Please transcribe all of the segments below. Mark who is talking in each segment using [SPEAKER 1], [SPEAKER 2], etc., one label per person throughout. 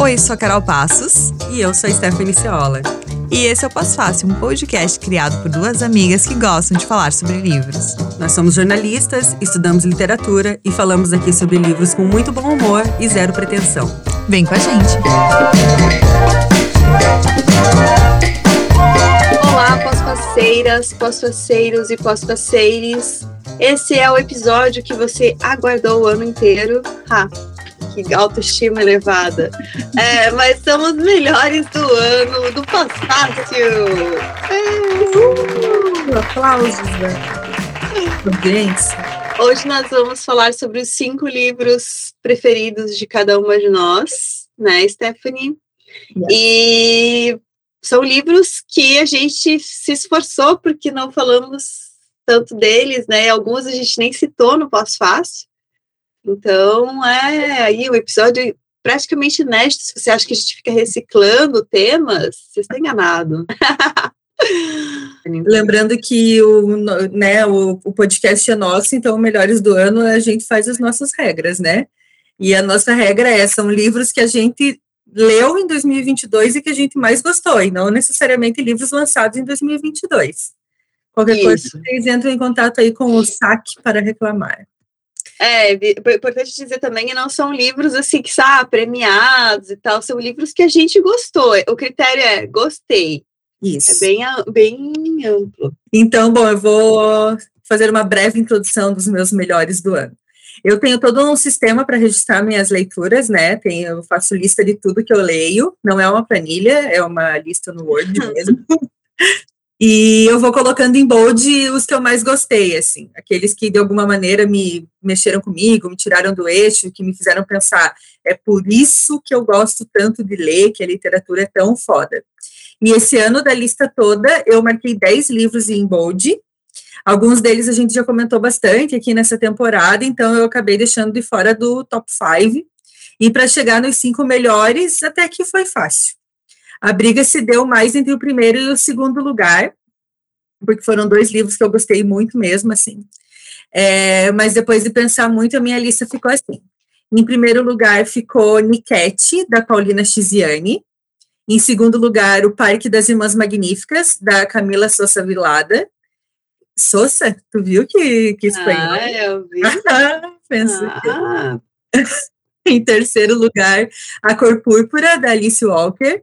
[SPEAKER 1] Oi, sou a Carol Passos.
[SPEAKER 2] E eu sou a Stephanie Ceola.
[SPEAKER 1] E esse é o Pós Fácil, um podcast criado por duas amigas que gostam de falar sobre livros.
[SPEAKER 2] Nós somos jornalistas, estudamos literatura e falamos aqui sobre livros com muito bom humor e zero pretensão.
[SPEAKER 1] Vem com a gente!
[SPEAKER 3] Olá, pós-faceiras, pós-faceiros e pós-faceires. Esse é o episódio que você aguardou o ano inteiro. Ha, que autoestima elevada. É, mas somos melhores do ano, do Pós-Fácil.
[SPEAKER 2] Uh, aplausos, né?
[SPEAKER 3] Hoje nós vamos falar sobre os cinco livros preferidos de cada uma de nós, né, Stephanie? Yeah. E são livros que a gente se esforçou porque não falamos tanto deles, né? Alguns a gente nem citou no pós-fácil. Então, é aí o episódio praticamente inédito. Se você acha que a gente fica reciclando temas, você está enganado.
[SPEAKER 2] Lembrando que o, né, o, o, podcast é nosso, então Melhores do Ano a gente faz as nossas regras, né? E a nossa regra é, são livros que a gente leu em 2022 e que a gente mais gostou, e não necessariamente livros lançados em 2022. Qualquer Isso. coisa, vocês entram em contato aí com o SAC para reclamar.
[SPEAKER 3] É, importante dizer também que não são livros assim que são premiados e tal, são livros que a gente gostou. O critério é gostei.
[SPEAKER 2] Isso.
[SPEAKER 3] É bem, bem amplo.
[SPEAKER 2] Então, bom, eu vou fazer uma breve introdução dos meus melhores do ano. Eu tenho todo um sistema para registrar minhas leituras, né? Tenho, eu faço lista de tudo que eu leio. Não é uma planilha, é uma lista no Word mesmo. E eu vou colocando em bold os que eu mais gostei, assim, aqueles que de alguma maneira me mexeram comigo, me tiraram do eixo, que me fizeram pensar, é por isso que eu gosto tanto de ler, que a literatura é tão foda. E esse ano da lista toda, eu marquei 10 livros em bold, alguns deles a gente já comentou bastante aqui nessa temporada, então eu acabei deixando de fora do top 5, e para chegar nos cinco melhores, até que foi fácil. A briga se deu mais entre o primeiro e o segundo lugar, porque foram dois livros que eu gostei muito mesmo, assim. É, mas depois de pensar muito, a minha lista ficou assim. Em primeiro lugar ficou Niquete, da Paulina Chiziane. Em segundo lugar, O Parque das Irmãs Magníficas, da Camila Sousa Vilada. Sousa, tu viu que, que espanhol?
[SPEAKER 3] Ah, eu vi.
[SPEAKER 2] Penso ah. em terceiro lugar, A Cor Púrpura, da Alice Walker.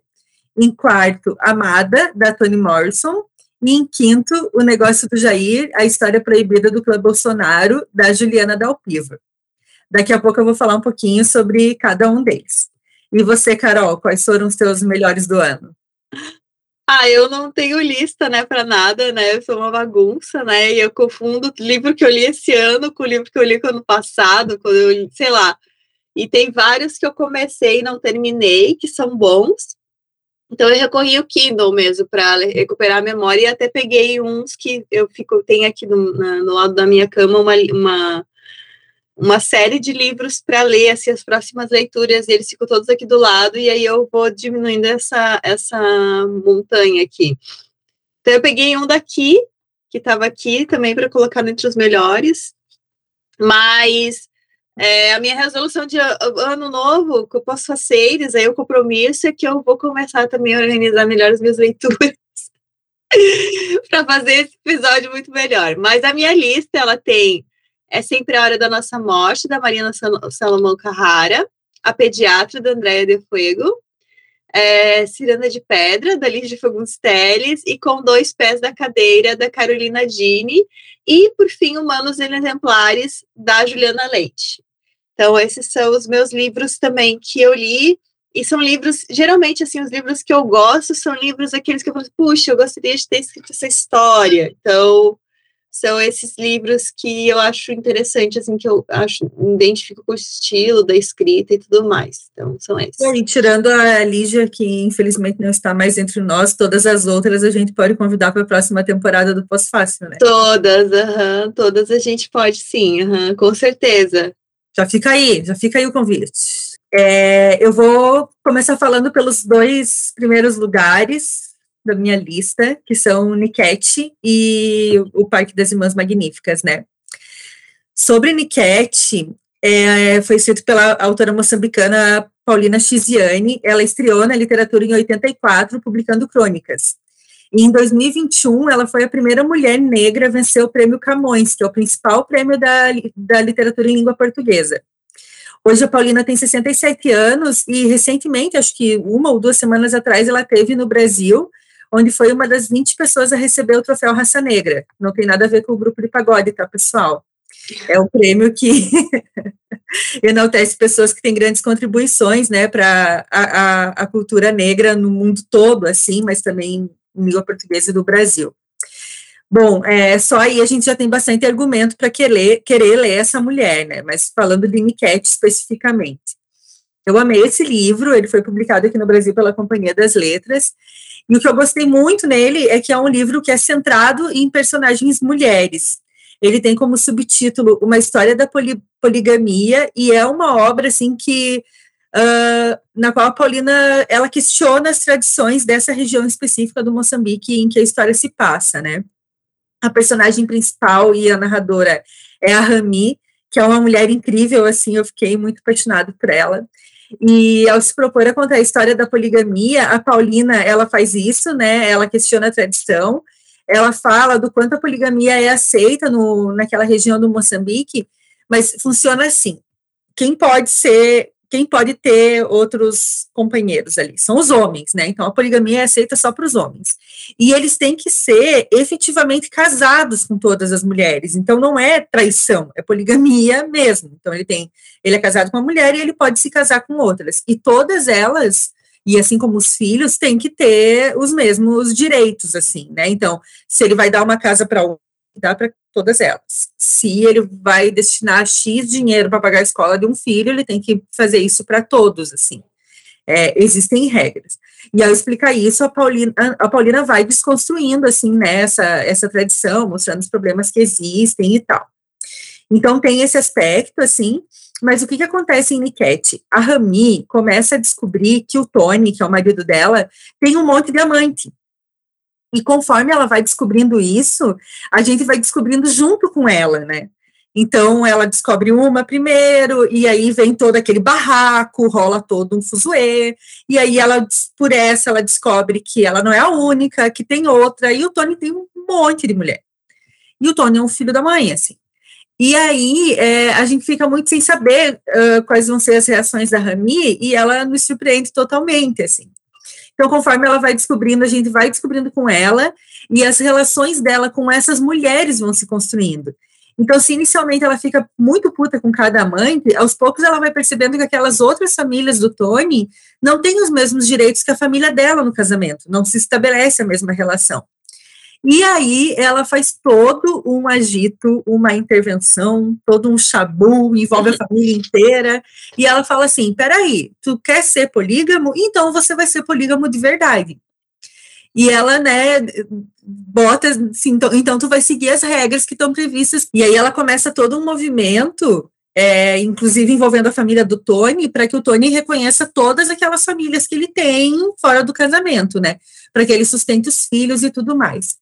[SPEAKER 2] Em quarto, Amada, da Toni Morrison. E em quinto, O Negócio do Jair, A História Proibida do Clã Bolsonaro, da Juliana Dalpiva. Daqui a pouco eu vou falar um pouquinho sobre cada um deles. E você, Carol, quais foram os teus melhores do ano?
[SPEAKER 3] Ah, eu não tenho lista, né, para nada, né? Eu sou uma bagunça, né? E eu confundo livro que eu li esse ano com o livro que eu li ano passado, quando eu, sei lá. E tem vários que eu comecei e não terminei, que são bons. Então eu recorri ao Kindle mesmo para recuperar a memória e até peguei uns que eu fico tenho aqui no, na, no lado da minha cama uma, uma, uma série de livros para ler assim, as próximas leituras, eles ficam todos aqui do lado e aí eu vou diminuindo essa essa montanha aqui. Então eu peguei um daqui que estava aqui também para colocar entre os melhores, mas é, a minha resolução de ano novo, que eu posso fazer aí o compromisso é que eu vou começar também a organizar melhor as minhas leituras para fazer esse episódio muito melhor. Mas a minha lista, ela tem É Sempre a Hora da Nossa Morte, da Mariana Salomão Carrara, A Pediatra, da Andréia de Fuego, é, Ciranda de Pedra, da Lígia Fagundes Teles, e Com Dois Pés da Cadeira, da Carolina Dini, e, por fim, Humanos Exemplares, da Juliana Leite. Então, esses são os meus livros também que eu li. E são livros, geralmente, assim, os livros que eu gosto são livros aqueles que eu falo, puxa, eu gostaria de ter escrito essa história. Então, são esses livros que eu acho interessante, assim, que eu acho, me identifico com o estilo da escrita e tudo mais. Então, são esses.
[SPEAKER 2] E tirando a Lígia, que infelizmente não está mais entre nós, todas as outras a gente pode convidar para a próxima temporada do Pós-Fácil, né?
[SPEAKER 3] Todas, -huh, todas a gente pode sim, uh -huh, com certeza.
[SPEAKER 2] Já fica aí, já fica aí o convite. É, eu vou começar falando pelos dois primeiros lugares da minha lista, que são Niquete e o Parque das Irmãs Magníficas, né? Sobre Niquete, é, foi escrito pela autora moçambicana Paulina Chiziane. Ela estreou na literatura em 84, publicando crônicas. E em 2021, ela foi a primeira mulher negra a vencer o prêmio Camões, que é o principal prêmio da, da literatura em língua portuguesa. Hoje a Paulina tem 67 anos e recentemente, acho que uma ou duas semanas atrás, ela teve no Brasil, onde foi uma das 20 pessoas a receber o troféu Raça Negra. Não tem nada a ver com o grupo de pagode, tá, pessoal? É um prêmio que enaltece pessoas que têm grandes contribuições, né, para a, a, a, cultura negra no mundo todo, assim, mas também língua portuguesa do Brasil. Bom, é, só aí a gente já tem bastante argumento para querer, querer ler essa mulher, né, mas falando de Niquete especificamente. Eu amei esse livro, ele foi publicado aqui no Brasil pela Companhia das Letras, e o que eu gostei muito nele é que é um livro que é centrado em personagens mulheres, ele tem como subtítulo Uma História da poli Poligamia, e é uma obra, assim, que, uh, na qual a Paulina, ela questiona as tradições dessa região específica do Moçambique em que a história se passa, né. A personagem principal e a narradora é a Rami, que é uma mulher incrível, assim, eu fiquei muito apaixonado por ela, e ao se propor a contar a história da poligamia, a Paulina, ela faz isso, né, ela questiona a tradição, ela fala do quanto a poligamia é aceita no, naquela região do Moçambique, mas funciona assim: quem pode ser, quem pode ter outros companheiros ali? São os homens, né? Então a poligamia é aceita só para os homens. E eles têm que ser efetivamente casados com todas as mulheres. Então não é traição, é poligamia mesmo. Então ele tem, ele é casado com uma mulher e ele pode se casar com outras. E todas elas e assim como os filhos, têm que ter os mesmos direitos, assim, né? Então, se ele vai dar uma casa para um, dá para todas elas. Se ele vai destinar X dinheiro para pagar a escola de um filho, ele tem que fazer isso para todos, assim. É, existem regras. E ao explicar isso, a Paulina, a Paulina vai desconstruindo, assim, né, essa, tradição, mostrando os problemas que existem e tal. Então, tem esse aspecto, assim, mas o que, que acontece em Niquete? A Rami começa a descobrir que o Tony, que é o marido dela, tem um monte de amante. E conforme ela vai descobrindo isso, a gente vai descobrindo junto com ela, né? Então, ela descobre uma primeiro, e aí vem todo aquele barraco, rola todo um fuzuê, e aí ela, por essa, ela descobre que ela não é a única, que tem outra, e o Tony tem um monte de mulher. E o Tony é um filho da mãe, assim. E aí é, a gente fica muito sem saber uh, quais vão ser as reações da Rami e ela nos surpreende totalmente, assim. Então, conforme ela vai descobrindo, a gente vai descobrindo com ela e as relações dela com essas mulheres vão se construindo. Então, se inicialmente ela fica muito puta com cada amante, aos poucos ela vai percebendo que aquelas outras famílias do Tony não têm os mesmos direitos que a família dela no casamento, não se estabelece a mesma relação. E aí ela faz todo um agito, uma intervenção, todo um chabu, envolve a família inteira, e ela fala assim: peraí, tu quer ser polígamo? Então você vai ser polígamo de verdade. E ela, né, bota assim, então, então tu vai seguir as regras que estão previstas. E aí ela começa todo um movimento é, inclusive envolvendo a família do Tony, para que o Tony reconheça todas aquelas famílias que ele tem fora do casamento, né? Para que ele sustente os filhos e tudo mais.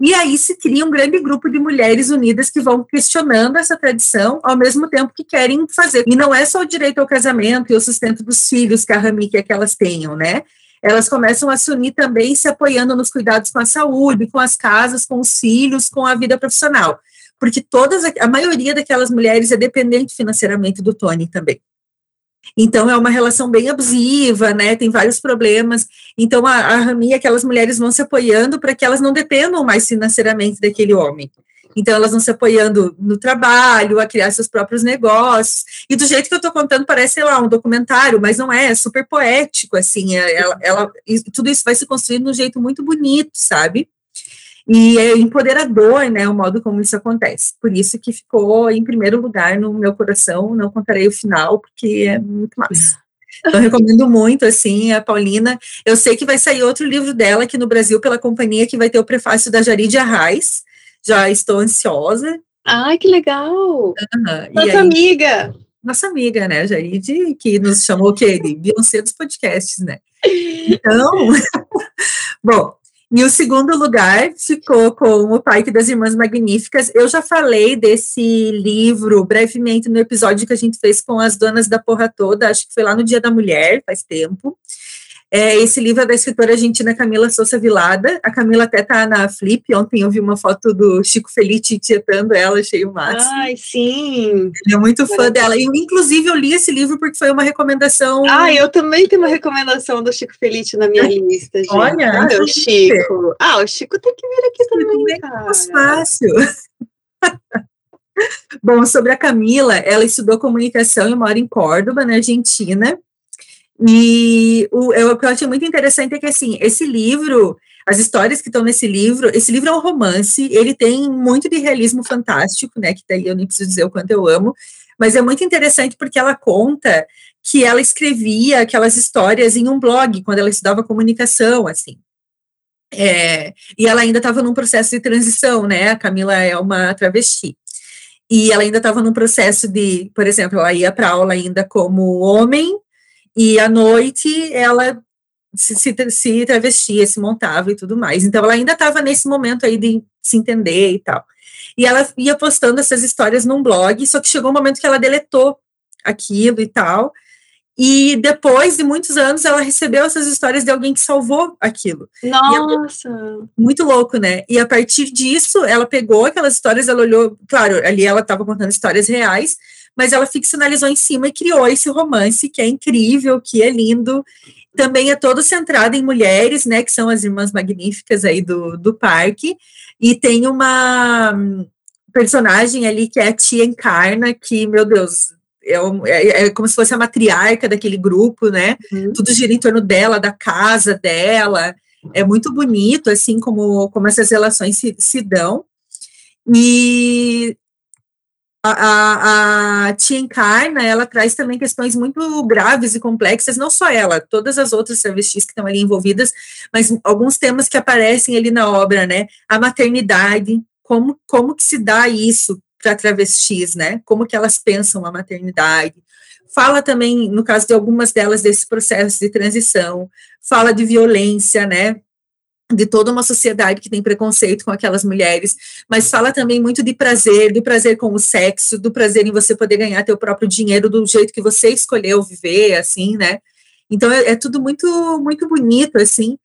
[SPEAKER 2] E aí se cria um grande grupo de mulheres unidas que vão questionando essa tradição, ao mesmo tempo que querem fazer. E não é só o direito ao casamento e o sustento dos filhos que a Rami quer que elas tenham, né? Elas começam a se unir também, se apoiando nos cuidados com a saúde, com as casas, com os filhos, com a vida profissional. Porque todas, a maioria daquelas mulheres é dependente financeiramente do Tony também. Então, é uma relação bem abusiva, né? Tem vários problemas. Então, a, a Rami, aquelas mulheres vão se apoiando para que elas não dependam mais financeiramente daquele homem. Então, elas vão se apoiando no trabalho, a criar seus próprios negócios. E do jeito que eu estou contando, parece, sei lá, um documentário, mas não é, é super poético, assim. É, ela, ela, tudo isso vai se construindo de um jeito muito bonito, sabe? E é empoderador, né, o modo como isso acontece. Por isso que ficou em primeiro lugar no meu coração. Não contarei o final, porque é muito massa. Então, recomendo muito, assim, a Paulina. Eu sei que vai sair outro livro dela aqui no Brasil pela companhia, que vai ter o prefácio da Jaridia Arraes. Já estou ansiosa.
[SPEAKER 3] Ai, que legal! Uhum. Nossa aí, amiga!
[SPEAKER 2] Nossa amiga, né, Jaride, que nos chamou o quê? De Beyoncé dos podcasts, né? Então, bom, E o segundo lugar ficou com O Parque das Irmãs Magníficas. Eu já falei desse livro brevemente no episódio que a gente fez com as donas da porra toda, acho que foi lá no Dia da Mulher, faz tempo. É, esse livro é da escritora argentina Camila Souza Vilada. A Camila até está na Flip. Ontem eu vi uma foto do Chico Felice tietando ela, achei o máximo.
[SPEAKER 3] Ai, sim.
[SPEAKER 2] Ele é muito fã dela. E, inclusive, eu li esse livro porque foi uma recomendação.
[SPEAKER 3] Ah, eu também tenho uma recomendação do Chico Felice na minha lista, gente.
[SPEAKER 2] Olha,
[SPEAKER 3] ah, o Chico. Ah, o Chico tem que vir aqui também, cara. É
[SPEAKER 2] mais fácil. Bom, sobre a Camila, ela estudou comunicação e mora em Córdoba, na Argentina. E o, eu, o que eu achei muito interessante é que, assim, esse livro, as histórias que estão nesse livro, esse livro é um romance, ele tem muito de realismo fantástico, né, que daí eu nem preciso dizer o quanto eu amo, mas é muito interessante porque ela conta que ela escrevia aquelas histórias em um blog, quando ela estudava comunicação, assim. É, e ela ainda estava num processo de transição, né, a Camila é uma travesti. E ela ainda estava num processo de, por exemplo, ela ia para aula ainda como homem, e à noite ela se, se, se travestia, se montava e tudo mais. Então ela ainda estava nesse momento aí de se entender e tal. E ela ia postando essas histórias num blog, só que chegou um momento que ela deletou aquilo e tal. E depois de muitos anos, ela recebeu essas histórias de alguém que salvou aquilo.
[SPEAKER 3] Nossa!
[SPEAKER 2] muito louco, né? E a partir disso, ela pegou aquelas histórias, ela olhou, claro, ali ela estava contando histórias reais, mas ela ficcionalizou em cima e criou esse romance que é incrível, que é lindo. Também é todo centrado em mulheres, né, que são as irmãs magníficas aí do, do parque, e tem uma personagem ali que é a tia Encarna, que, meu Deus, é, é, é, como se fosse a matriarca daquele grupo, né? Uhum. Tudo gira em torno dela, da casa dela. É muito bonito, assim, como, como essas relações se, se dão. E a, a, Tia Encarna, ela traz também questões muito graves e complexas, não só ela, todas as outras travestis que estão ali envolvidas, mas alguns temas que aparecem ali na obra, né? A maternidade, como, como que se dá isso para travestis, né? Como que elas pensam a maternidade. Fala também, no caso de algumas delas, desse processo de transição, fala de violência, né? De toda uma sociedade que tem preconceito com aquelas mulheres, mas fala também muito de prazer, do prazer com o sexo, do prazer em você poder ganhar teu próprio dinheiro do jeito que você escolheu viver, assim, né? Então é, é tudo muito muito bonito, assim.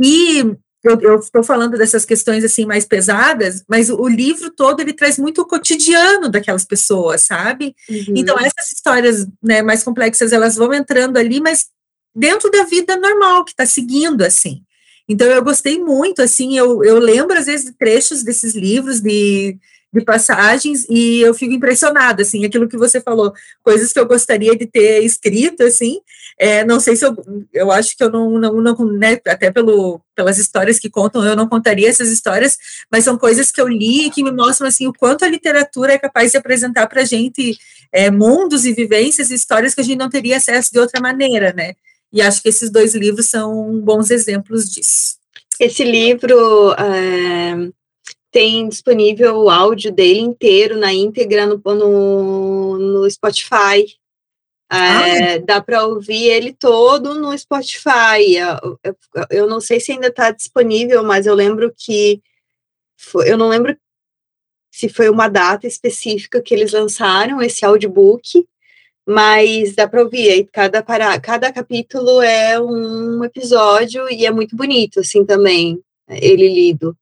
[SPEAKER 2] E eu estou falando dessas questões assim mais pesadas, mas o, o, livro todo ele traz muito o cotidiano daquelas pessoas, sabe? Uhum. Então essas histórias né, mais complexas elas vão entrando ali, mas dentro da vida normal que está seguindo assim. Então, eu gostei muito, assim, eu, eu lembro, às vezes, de trechos desses livros, de, de passagens, e eu fico impressionada, assim, aquilo que você falou, coisas que eu gostaria de ter escrito, assim, é, não sei se eu, eu acho que eu não, não, não né, até pelo, pelas histórias que contam, eu não contaria essas histórias, mas são coisas que eu li e que me mostram, assim, o quanto a literatura é capaz de apresentar para a gente é, mundos e vivências e histórias que a gente não teria acesso de outra maneira, né, e acho que esses dois livros são bons exemplos disso.
[SPEAKER 3] Esse livro é, tem disponível o áudio dele inteiro na íntegra no, no, no Spotify. É. Dá para ouvir ele todo no Spotify. Eu, eu, eu não sei se ainda está disponível, mas eu lembro que foi, eu não lembro se foi uma data específica que eles lançaram esse audiobook, mas dá para ouvir, aí cada, para, cada capítulo é um episódio e é muito bonito, assim, também, ele lido.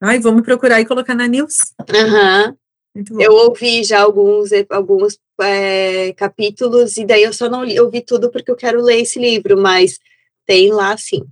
[SPEAKER 2] Ai, vamos procurar e colocar na news.
[SPEAKER 3] Aham. Uhum. Eu ouvi já alguns, alguns é, capítulos, e daí eu só não li, ouvi tudo porque eu quero ler esse livro, mas tem lá sim.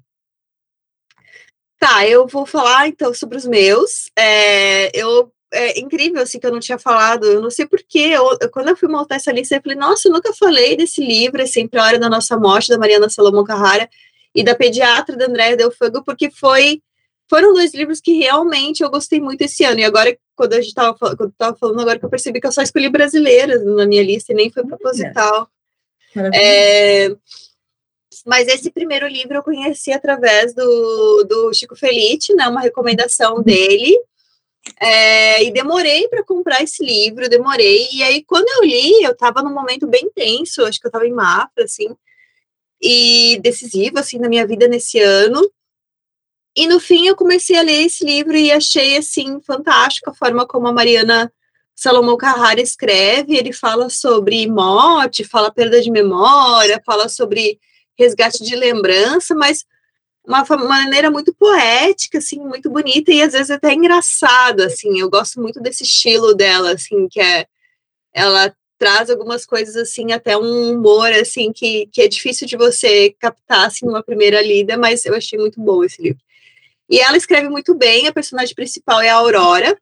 [SPEAKER 3] Tá, eu vou falar então sobre os meus. É, eu é, incrível, assim, que eu não tinha falado. Eu não sei porquê. Quando eu fui montar essa lista, eu falei, nossa, eu nunca falei desse livro, é Sempre a Hora da Nossa Morte, da Mariana Salomão Carrara, e da Pediatra da Andréa Del Fuego, porque foi, foram dois livros que realmente eu gostei muito esse ano. E agora, quando a gente estava quando tava falando, agora que eu percebi que eu só escolhi brasileiras na minha lista, e nem foi proposital. É, mas esse primeiro livro eu conheci através do, do Chico Felice, né, uma recomendação dele, é, e demorei para comprar esse livro, demorei. E aí, quando eu li, eu estava num momento bem tenso, acho que eu estava em Mafra, assim, e decisivo, assim, na minha vida nesse ano. E no fim eu comecei a ler esse livro e achei assim fantástico a forma como a Mariana Salomão Carrara escreve. Ele fala sobre morte, fala perda de memória, fala sobre resgate de lembrança, mas uma maneira muito poética, assim, muito bonita e às vezes até engraçada, assim. Eu gosto muito desse estilo dela, assim, que é ela traz algumas coisas assim, até um humor assim que, que é difícil de você captar assim numa primeira lida, mas eu achei muito bom esse livro. E ela escreve muito bem, a personagem principal é a Aurora,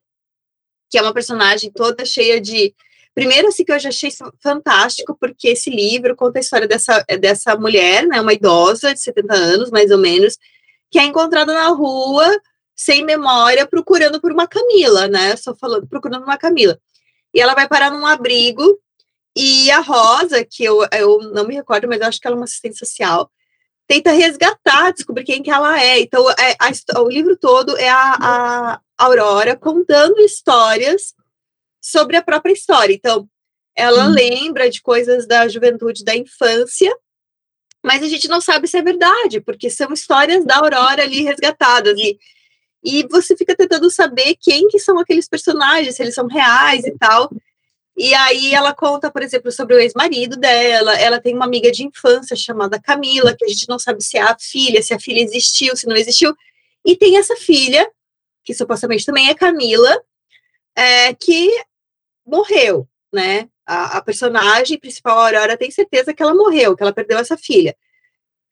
[SPEAKER 3] que é uma personagem toda cheia de. Primeiro, assim, que eu já achei fantástico, porque esse livro conta a história dessa, dessa mulher, né, uma idosa de 70 anos, mais ou menos, que é encontrada na rua, sem memória, procurando por uma Camila, né? Só falando, procurando uma Camila. E ela vai parar num abrigo, e a Rosa, que eu, eu não me recordo, mas acho que ela é uma assistente social, tenta resgatar, descobrir quem que ela é. Então, é, a, o livro todo é a, a Aurora contando histórias sobre a própria história. Então, ela hum. lembra de coisas da juventude, da infância, mas a gente não sabe se é verdade, porque são histórias da Aurora ali resgatadas. E, e você fica tentando saber quem que são aqueles personagens, se eles são reais e tal. E aí ela conta, por exemplo, sobre o ex-marido dela. Ela tem uma amiga de infância chamada Camila, que a gente não sabe se é a filha, se a filha existiu, se não existiu. E tem essa filha, que supostamente também é Camila, é, que morreu, né? A, a, personagem principal, a Aurora, tem certeza que ela morreu, que ela perdeu essa filha.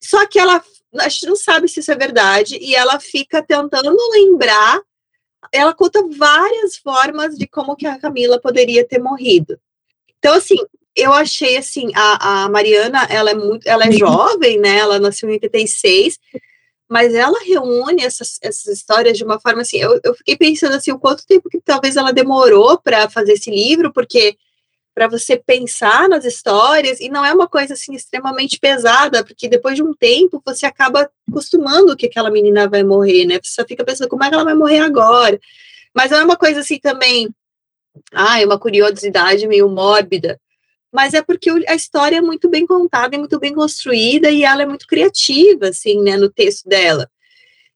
[SPEAKER 3] Só que ela, a gente não sabe se isso é verdade, e ela fica tentando lembrar ela conta várias formas de como que a Camila poderia ter morrido. Então, assim, eu achei assim, a, a Mariana, ela é muito, ela é jovem, né? Ela nasceu em 86, mas ela reúne essas, essas histórias de uma forma assim. Eu, eu fiquei pensando assim, o quanto tempo que talvez ela demorou para fazer esse livro, porque para você pensar nas histórias, e não é uma coisa assim extremamente pesada, porque depois de um tempo você acaba acostumando que aquela menina vai morrer, né? Você fica pensando como é que ela vai morrer agora. Mas não é uma coisa assim também, ah, é uma curiosidade meio mórbida, mas é porque a história é muito bem contada, é muito bem construída e ela é muito criativa, assim, né, no texto dela.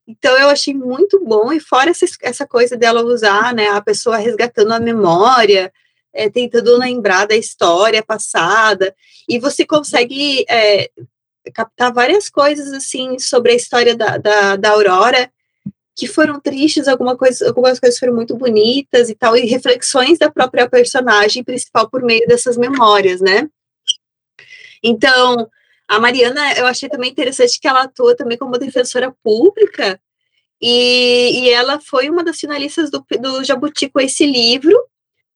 [SPEAKER 3] Então eu achei muito bom, e fora essa, essa coisa dela usar, né, a pessoa resgatando a memória, é, tentando lembrar da história passada, e você consegue é, captar várias coisas assim sobre a história da, da, da Aurora que foram tristes, alguma coisa, algumas coisas foram muito bonitas e tal, e reflexões da própria personagem principal por meio dessas memórias, né? Então, a Mariana, eu achei também interessante que ela atua também como defensora pública, e, e ela foi uma das finalistas do, do Jabuti com esse livro,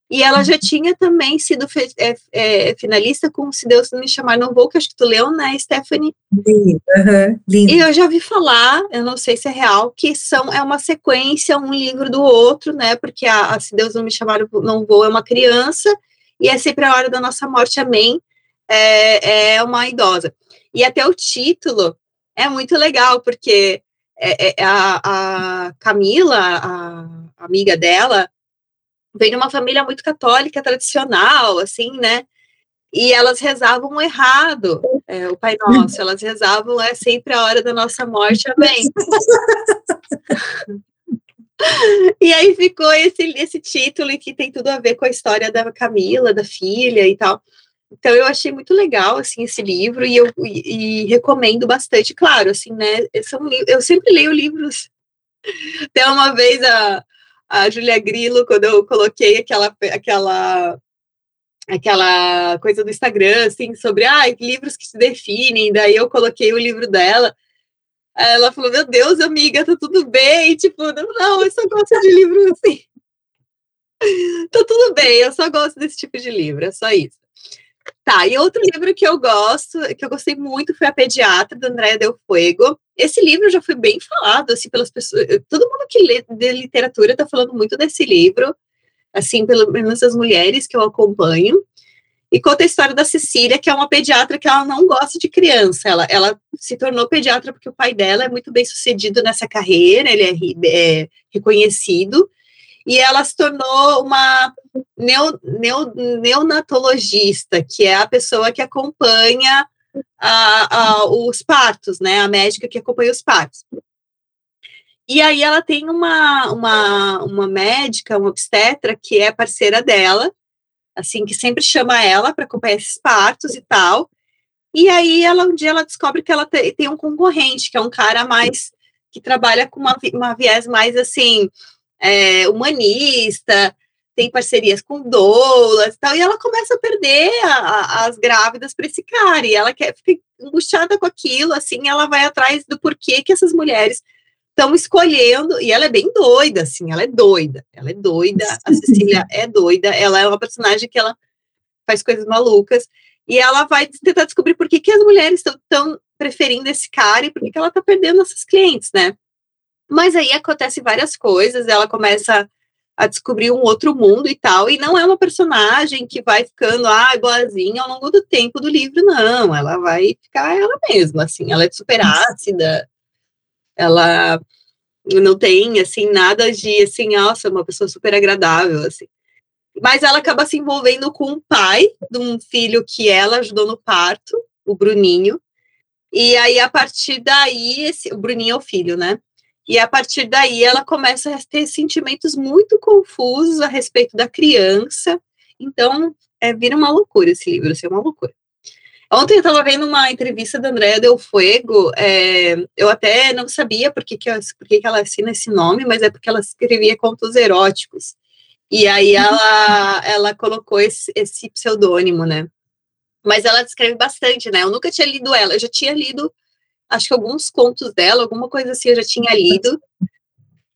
[SPEAKER 3] e ela já tinha também sido é, é, finalista com Se Deus Me Chamar Não Vou, que acho que tu leu, né, Stephanie?
[SPEAKER 2] Lindo, uhum, lindo.
[SPEAKER 3] E eu já vi falar, eu não sei se é real, que são, é uma sequência, um livro do outro, né, porque a, a Se Deus Não Me Chamar Não Vou é uma criança, e é sempre a hora da nossa morte, amém, é, é uma idosa. E até o título é muito legal, porque é, é a, a Camila, a amiga dela, vem de uma família muito católica, tradicional, assim, né? E elas rezavam errado, é, o Pai Nosso, elas rezavam é sempre a hora da nossa morte, amém. e aí ficou esse, esse título que tem tudo a ver com a história da Camila, da filha e tal. Então eu achei muito legal assim esse livro e eu e, e recomendo bastante, claro, assim, né? São, eu sempre leio livros. Até uma vez a, a Julia Grillo, quando eu coloquei aquela, aquela, aquela coisa do Instagram, assim, sobre ah, livros que se definem, daí eu coloquei o livro dela. Ela falou, meu Deus, amiga, tá tudo bem? Tipo, não, eu só gosto de livro assim. tá tudo bem, eu só gosto desse tipo de livro, é só isso. Tá, e outro livro que eu gosto, que eu gostei muito, foi A Pediatra, da Andréa Del Fuego. Esse livro já foi bem falado, assim, pelas pessoas. Todo mundo que lê de literatura está falando muito desse livro, assim, pelo menos as mulheres que eu acompanho. E conta a história da Cecília, que é uma pediatra que ela não gosta de criança. Ela, ela se tornou pediatra porque o pai dela é muito bem sucedido nessa carreira, ele é, é reconhecido e ela se tornou uma neo, neo, neonatologista, que é a pessoa que acompanha a, a, os partos, né? A médica que acompanha os partos. E aí ela tem uma, uma, uma médica, uma obstetra, que é parceira dela, assim, que sempre chama ela para acompanhar esses partos e tal. E aí ela um dia ela descobre que ela te, tem um concorrente, que é um cara mais que trabalha com uma, uma viés mais assim é, humanista, tem parcerias com doulas e tal, e ela começa a perder a, a, as grávidas para esse cara, e ela quer ficar angustiada com aquilo, assim, ela vai atrás do porquê que essas mulheres estão escolhendo, e ela é bem doida, assim, ela é doida, ela é doida, a Cecília é doida, ela é uma personagem que ela faz coisas malucas, e ela vai tentar descobrir por que, que as mulheres estão preferindo esse cara e por que, que ela está perdendo essas clientes, né? Mas aí acontece várias coisas, ela começa a descobrir um outro mundo e tal, e não é uma personagem que vai ficando, ah, boazinha ao longo do tempo do livro, não, ela vai ficar ela mesma, assim, ela é super ácida, ela não tem, assim, nada de, assim, nossa, uma pessoa super agradável, assim. Mas ela acaba se envolvendo com o pai de um filho que ela ajudou no parto, o Bruninho, e aí, a partir daí, esse, o Bruninho é o filho, né? E a partir daí ela começa a ter sentimentos muito confusos a respeito da criança. Então, é, vira uma loucura esse livro, assim, é uma loucura. Ontem eu estava vendo uma entrevista da Andrea Del Fuego, é, eu até não sabia por que, que, por que, que ela assina esse nome, mas é porque ela escrevia contos eróticos. E aí ela, ela colocou esse, esse pseudônimo, né? Mas ela descreve bastante, né? Eu nunca tinha lido ela, eu já tinha lido acho que alguns contos dela, alguma coisa assim eu já tinha lido.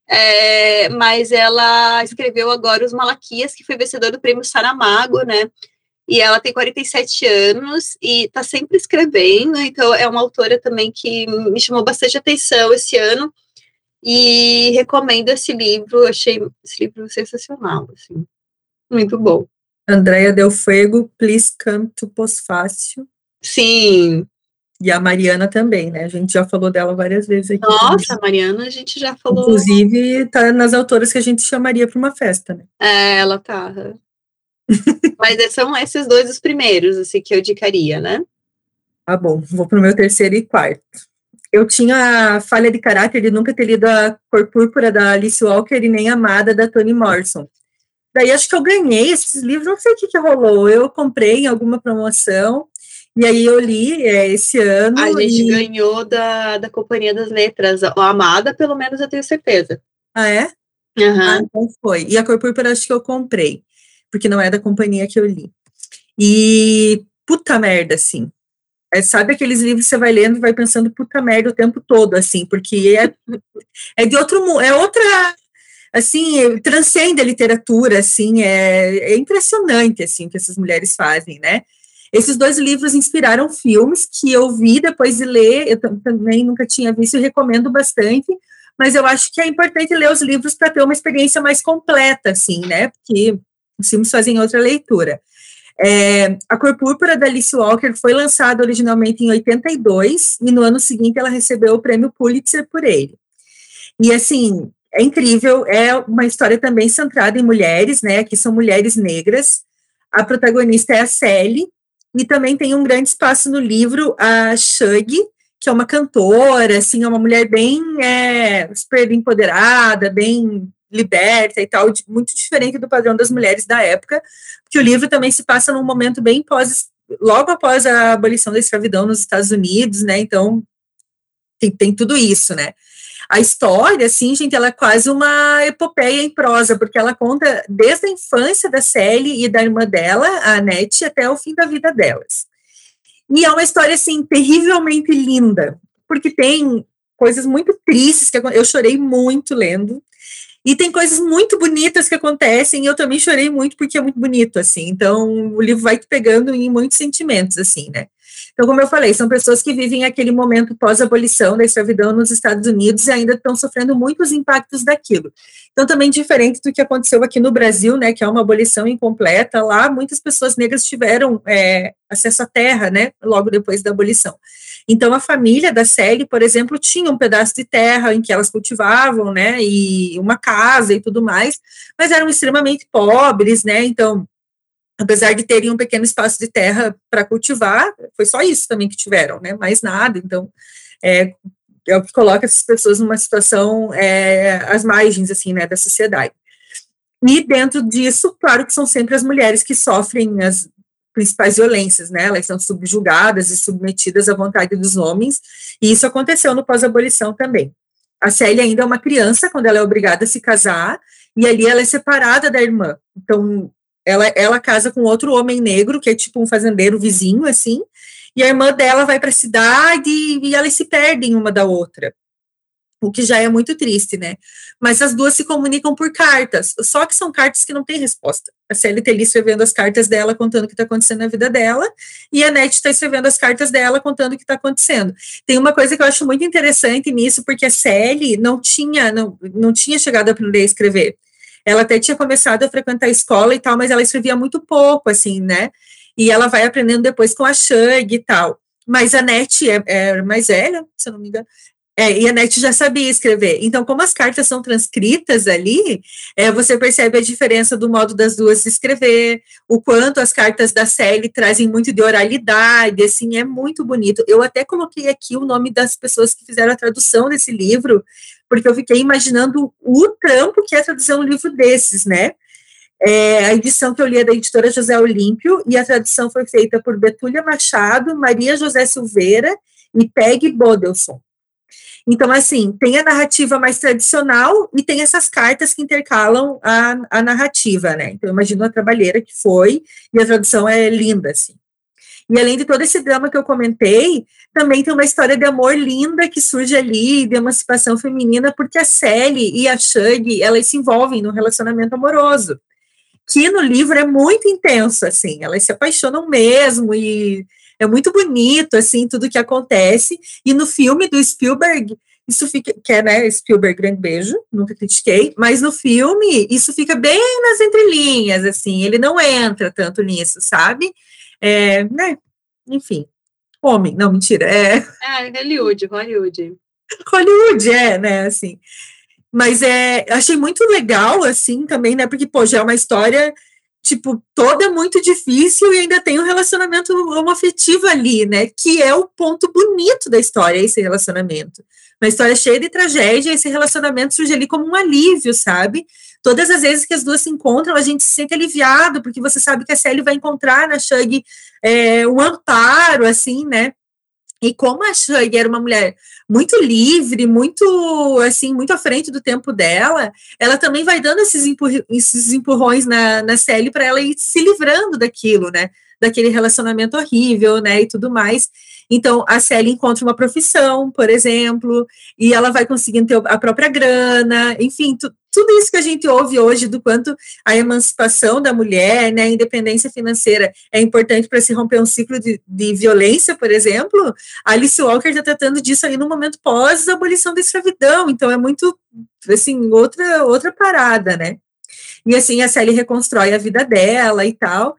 [SPEAKER 3] É, mas ela escreveu agora Os Malaquias, que foi vencedor do prêmio Saramago, né? E ela tem 47 anos e está sempre escrevendo, então é uma autora também que me chamou bastante atenção esse ano. E recomendo esse livro, achei esse livro sensacional, assim, muito bom.
[SPEAKER 2] Andréia Del Fuego, Please Come to Posfácio.
[SPEAKER 3] Sim,
[SPEAKER 2] e a Mariana também, né? A gente já falou dela várias vezes aqui.
[SPEAKER 3] Nossa, a Mariana a gente já falou.
[SPEAKER 2] Inclusive, tá nas autoras que a gente chamaria para uma festa, né?
[SPEAKER 3] É, ela tá. Mas são esses dois os primeiros, assim, que eu indicaria, né?
[SPEAKER 2] Tá bom, vou pro meu terceiro e quarto. Eu tinha a falha de caráter de nunca ter lido a Cor Púrpura da Alice Walker e nem Amada da Toni Morrison. Daí acho que eu ganhei esses livros, não sei o que, que rolou. Eu comprei em alguma promoção e aí eu li é, esse ano.
[SPEAKER 3] A gente e... ganhou da, da Companhia das Letras. A Amada, pelo menos, eu tenho certeza.
[SPEAKER 2] Ah, é?
[SPEAKER 3] Uhum. Ah,
[SPEAKER 2] então foi. E a Cor Púrpura acho que eu comprei, porque não é da companhia que eu li. E puta merda, assim. É, sabe aqueles livros que você vai lendo e vai pensando puta merda o tempo todo, assim, porque é, é de outro mundo, é outra, assim, transcende a literatura, assim, é, é impressionante, assim, o que essas mulheres fazem, né? Esses dois livros inspiraram filmes que eu vi depois de ler, eu também nunca tinha visto e recomendo bastante, mas eu acho que é importante ler os livros para ter uma experiência mais completa, assim, né? Porque os filmes fazem outra leitura. É, a Cor Púrpura da Alice Walker foi lançada originalmente em 82 e no ano seguinte ela recebeu o prêmio Pulitzer por ele. E assim, é incrível, é uma história também centrada em mulheres, né? Que são mulheres negras. A protagonista é a Sally, e também tem um grande espaço no livro a Shug, que é uma cantora, assim, é uma mulher bem é, super empoderada, bem liberta e tal, muito diferente do padrão das mulheres da época, porque o livro também se passa num momento bem pós, logo após a abolição da escravidão nos Estados Unidos, né, então tem, tem tudo isso, né. A história, assim, gente, ela é quase uma epopeia em prosa, porque ela conta desde a infância da Sally e da irmã dela, a Annette, até o fim da vida delas. E é uma história, assim, terrivelmente linda, porque tem coisas muito tristes, que eu chorei muito lendo, e tem coisas muito bonitas que acontecem, e eu também chorei muito porque é muito bonito, assim. Então, o livro vai te pegando em muitos sentimentos, assim, né? Então, como eu falei, são pessoas que vivem aquele momento pós-abolição da escravidão nos Estados Unidos e ainda estão sofrendo muitos impactos daquilo. Então, também diferente do que aconteceu aqui no Brasil, né, que é uma abolição incompleta, lá muitas pessoas negras tiveram é, acesso à terra, né, logo depois da abolição. Então, a família da Sally, por exemplo, tinha um pedaço de terra em que elas cultivavam, né, e uma casa e tudo mais, mas eram extremamente pobres, né, então apesar de terem um pequeno espaço de terra para cultivar, foi só isso também que tiveram, né? Mais nada. Então, é, é o que coloca essas pessoas numa situação é, às margens, assim, né, da sociedade. E dentro disso, claro que são sempre as mulheres que sofrem as principais violências, né? Elas são subjugadas e submetidas à vontade dos homens, e isso aconteceu no pós-abolição também. A Célia ainda é uma criança quando ela é obrigada a se casar, e ali ela é separada da irmã. Então, ela, ela casa com outro homem negro, que é tipo um fazendeiro vizinho, assim, e a irmã dela vai para a cidade e elas se perdem uma da outra o que já é muito triste, né? Mas as duas se comunicam por cartas, só que são cartas que não têm resposta. A CLT ali escrevendo as cartas dela, contando o que está acontecendo na vida dela, e a NET está escrevendo as cartas dela, contando o que está acontecendo. Tem uma coisa que eu acho muito interessante nisso, porque a CL não tinha, não, não tinha chegado a aprender a escrever. Ela até tinha começado a frequentar a escola e tal, mas ela escrevia muito pouco, assim, né? E ela vai aprendendo depois com a Shug e tal. Mas a NET é, é mais velha, se eu não me engano, é, e a NET já sabia escrever. Então, como as cartas são transcritas ali, é, você percebe a diferença do modo das duas escrever, o quanto as cartas da série trazem muito de oralidade, assim, é muito bonito. Eu até coloquei aqui o nome das pessoas que fizeram a tradução desse livro, porque eu fiquei imaginando o trampo que é traduzir um livro desses, né? É, a edição que eu li é da editora José Olímpio, e a tradução foi feita por Betúlia Machado, Maria José Silveira e Peg Bodelson. Então, assim, tem a narrativa mais tradicional e tem essas cartas que intercalam a, a narrativa, né? Então, imagino a trabalheira que foi, e a tradução é linda, assim. E além de todo esse drama que eu comentei, também tem uma história de amor linda que surge ali, de emancipação feminina, porque a Sally e a Shug, elas se envolvem num relacionamento amoroso, que no livro é muito intenso, assim, elas se apaixonam mesmo e é muito bonito, assim, tudo que acontece. E no filme do Spielberg, isso fica, que é, né, Spielberg, grande beijo, nunca critiquei, mas no filme, isso fica bem nas entrelinhas, assim, ele não entra tanto nisso, sabe? É, né, enfim, homem, não, mentira, é...
[SPEAKER 3] É, Hollywood, Hollywood.
[SPEAKER 2] Hollywood, é, né, assim, mas é, achei muito legal, assim, também, né, porque, pô, já é uma história tipo, toda muito difícil e ainda tem um relacionamento homoafetivo ali, né? Que é o ponto bonito da história, esse relacionamento. Uma história cheia de tragédia, esse relacionamento surge ali como um alívio, sabe? Todas as vezes que as duas se encontram, a gente se sente aliviado, porque você sabe que a Sally vai encontrar na Shug é, um amparo, assim, né? E como a Shug era uma mulher muito livre, muito assim, muito à frente do tempo dela, ela também vai dando esses, empurri esses empurrões na, na Sally para ela ir se livrando daquilo, né? Daquele relacionamento horrível, né? E tudo mais. Então, a Sally encontra uma profissão, por exemplo, e ela vai conseguindo ter a própria grana, enfim, tu, tudo isso que a gente ouve hoje do quanto a emancipação da mulher, né, a independência financeira é importante para se romper um ciclo de, de violência, por exemplo, Alice Walker está tratando disso aí no momento pós-abolição da escravidão, então é muito, assim, outra, outra parada, né? E assim, a Sally reconstrói a vida dela e tal,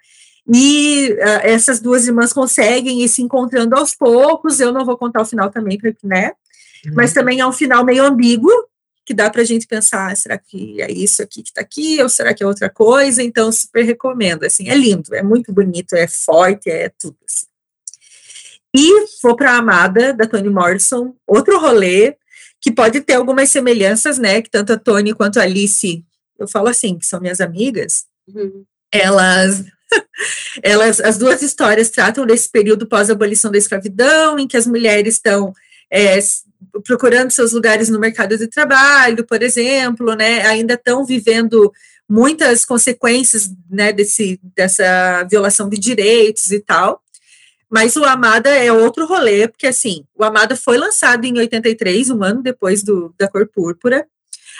[SPEAKER 2] e uh, essas duas irmãs conseguem ir se encontrando aos poucos. Eu não vou contar o final também, né? Uhum. Mas também é um final meio ambíguo, que dá para a gente pensar: será que é isso aqui que está aqui, ou será que é outra coisa? Então, super recomendo. Assim, é lindo, é muito bonito, é forte, é tudo. Assim. E vou para a Amada, da Toni Morrison, outro rolê, que pode ter algumas semelhanças, né? Que tanto a Toni quanto a Alice, eu falo assim, que são minhas amigas, uhum. elas elas, as duas histórias tratam desse período pós-abolição da escravidão, em que as mulheres estão é, procurando seus lugares no mercado de trabalho, por exemplo, né, ainda estão vivendo muitas consequências né, desse, dessa violação de direitos e tal. Mas o Amada é outro rolê, porque assim, o Amada foi lançado em 83, um ano depois do, da Cor Púrpura.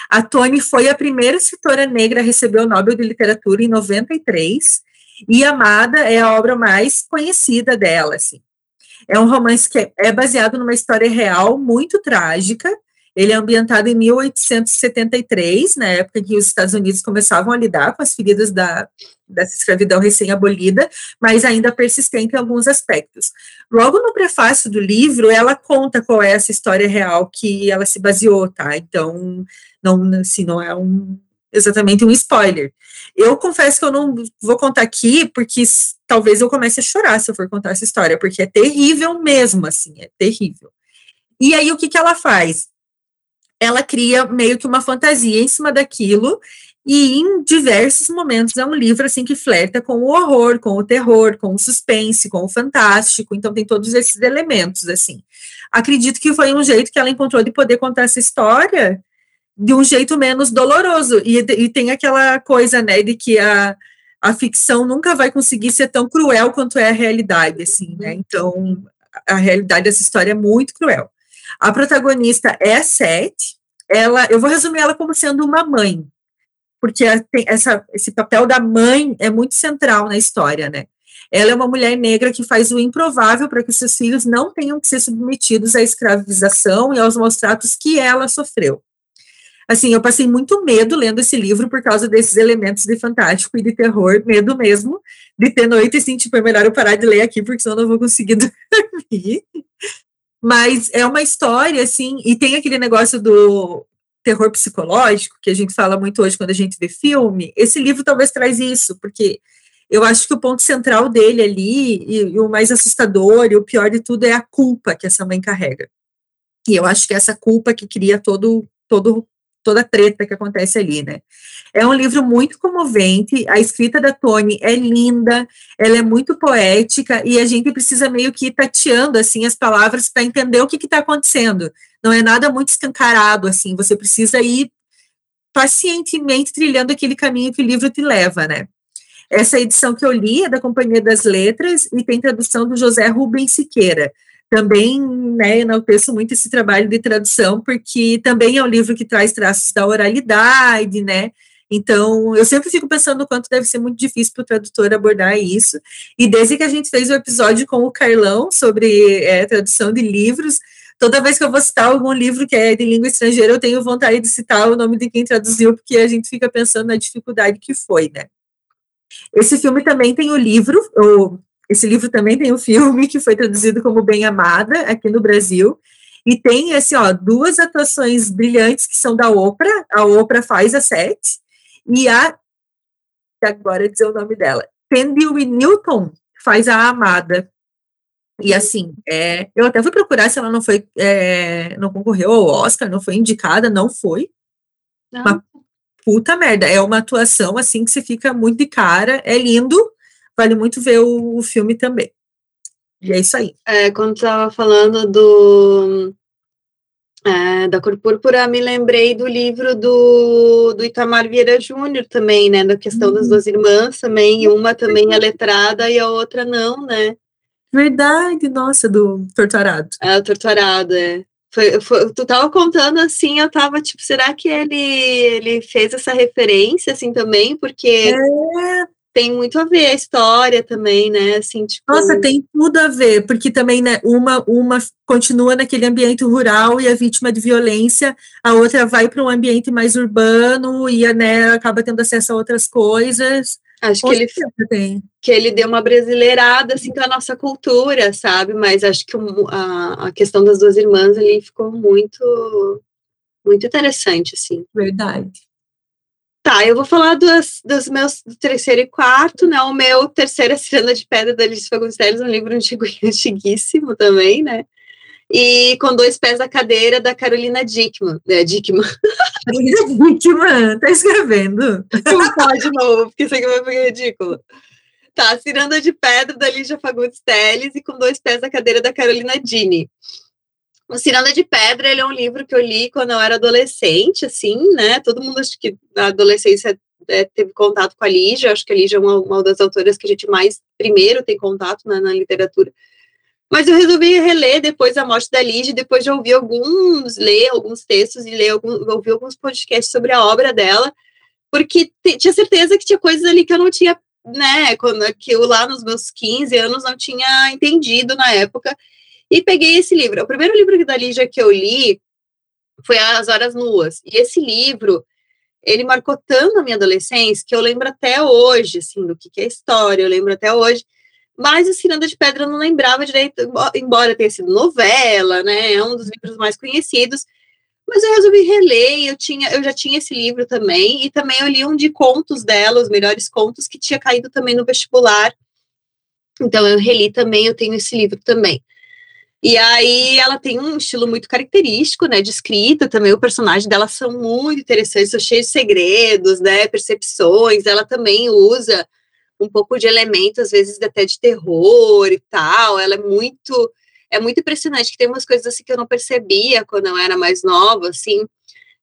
[SPEAKER 2] A Toni foi a primeira escritora negra a receber o Nobel de Literatura em 93. E Amada é a obra mais conhecida dela, assim. É um romance que é, baseado numa história real muito trágica. Ele é ambientado em 1873, na época em que os Estados Unidos começavam a lidar com as feridas da, dessa escravidão recém-abolida, mas ainda persistente em alguns aspectos. Logo no prefácio do livro, ela conta qual é essa história real que ela se baseou, tá? Então, não, assim, não é um, exatamente um spoiler. Eu confesso que eu não vou contar aqui, porque talvez eu comece a chorar se eu for contar essa história, porque é terrível mesmo, assim, é terrível. E aí, o que, que ela faz? Ela cria meio que uma fantasia em cima daquilo, e em diversos momentos é um livro assim que flerta com o horror, com o terror, com o suspense, com o fantástico. Então tem todos esses elementos assim. Acredito que foi um jeito que ela encontrou de poder contar essa história de um jeito menos doloroso. E, e tem aquela coisa, né, de que a, a ficção nunca vai conseguir ser tão cruel quanto é a realidade, assim, né? Então a realidade dessa história é muito cruel. A protagonista é Seth. Ela, eu vou resumir ela como sendo uma mãe porque essa, esse papel da mãe é muito central na história, né? Ela é uma mulher negra que faz o improvável para que seus filhos não tenham que ser submetidos à escravização e aos maus tratos que ela sofreu. Assim, eu passei muito medo lendo esse livro por causa desses elementos de fantástico e de terror, medo mesmo, de ter noite assim, tipo, é melhor eu parar de ler aqui, porque senão eu não vou conseguir dormir. Mas é uma história, assim, e tem aquele negócio do terror psicológico, que a gente fala muito hoje quando a gente vê filme, esse livro talvez traz isso, porque eu acho que o ponto central dele ali, e, e, o mais assustador e o pior de tudo, é a culpa que essa mãe carrega. E eu acho que é essa culpa que cria todo, todo toda a treta que acontece ali, né? É um livro muito comovente, a escrita da Tony é linda, ela é muito poética e a gente precisa meio que ir tateando assim as palavras para entender o que está acontecendo. Não é nada muito escancarado assim, você precisa ir pacientemente trilhando aquele caminho que o livro te leva, né? Essa edição que eu li é da Companhia das Letras e tem tradução do José Rubens Siqueira também né, enalteço muito esse trabalho de tradução, porque também é um livro que traz traços da oralidade, né? Então, eu sempre fico pensando o quanto deve ser muito difícil para o tradutor abordar isso. E desde que a gente fez o episódio com o Carlão sobre é, tradução de livros, toda vez que eu vou citar algum livro que é de língua estrangeira, eu tenho vontade de citar o nome de quem traduziu, porque a gente fica pensando na dificuldade que foi, né? Esse filme também tem o livro, o esse livro também tem um filme que foi traduzido como Bem Amada aqui no Brasil. E tem, assim, ó, duas atuações brilhantes que são da Oprah. A Oprah faz a sete. E a. Agora dizer o nome dela. Tandy Newton faz a Amada. E assim, é, eu até fui procurar se ela não foi, é, não concorreu ao Oscar, não foi indicada, não foi. Não. Uma puta merda. É uma atuação assim que você fica muito de cara, é lindo, vale muito ver o, o filme também. E é isso aí.
[SPEAKER 3] É, quando estava falando do é, da cor púrpura, me lembrei do livro do, do Itamar Vieira Júnior também, né? Da questão uhum. das duas irmãs também, uma também é letrada e a outra não, né?
[SPEAKER 2] Verdade, nossa, do Torturado.
[SPEAKER 3] É, o Torturado, é. Foi, foi, tu tava contando assim, eu tava tipo, será que ele, ele fez essa referência assim também? Porque
[SPEAKER 2] é,
[SPEAKER 3] tem muito a ver a história também, né? Assim, tipo...
[SPEAKER 2] Nossa, tem tudo a ver, porque também, né, uma, uma continua naquele ambiente rural e é vítima de violência, a outra vai para um ambiente mais urbano e né, acaba tendo acesso a outras coisas.
[SPEAKER 3] Acho que ele, tem. que ele deu uma brasileirada assim, com a nossa cultura, sabe? Mas acho que a, a questão das duas irmãs ali ficou muito, muito interessante, assim.
[SPEAKER 2] Verdade.
[SPEAKER 3] Tá, eu vou falar dos, dos meus do terceiro e quarto, né? O meu terceiro é Ciranda de Pedra da Alice Fagundes um livro antigo, antiguíssimo também, né? E com dois pés da cadeira da Carolina Dickman. É, Dickman.
[SPEAKER 2] Carolina Dickman, tá escrevendo?
[SPEAKER 3] Vou falar de novo, porque isso aqui vai ficar ridículo. Tá, Ciranda de Pedra da Lígia Fagundes Teles e com dois pés da cadeira da Carolina Dini. O Ciranda de Pedra, ele é um livro que eu li quando eu era adolescente, assim, né? Todo mundo acho que na adolescência é, teve contato com a Lígia, acho que a Lígia é uma, uma, das autoras que a gente mais primeiro tem contato né, na literatura. Mas eu resolvi reler depois da morte da Lígia, depois de ouvir alguns, ler alguns textos e ler alguns, ouvir alguns podcasts sobre a obra dela, porque tinha certeza que tinha coisas ali que eu não tinha, né, quando, que eu lá nos meus 15 anos não tinha entendido na época, e peguei esse livro. O primeiro livro da Lígia que eu li foi As Horas Nuas. E esse livro, ele marcou tanto a minha adolescência que eu lembro até hoje, assim, do que, que é história, eu lembro até hoje. Mas o Ciranda de Pedra eu não lembrava direito, embora tenha sido novela, né? É um dos livros mais conhecidos. Mas eu resolvi reler, eu, tinha, eu já tinha esse livro também, e também eu li um de contos dela, os melhores contos, que tinha caído também no vestibular. Então eu reli também, eu tenho esse livro também. E aí ela tem um estilo muito característico, né, de escrita também, o personagem dela são muito interessantes, são cheios de segredos, né, percepções, ela também usa um pouco de elementos, às vezes até de terror e tal, ela é muito, é muito impressionante, que tem umas coisas assim que eu não percebia quando eu era mais nova, assim,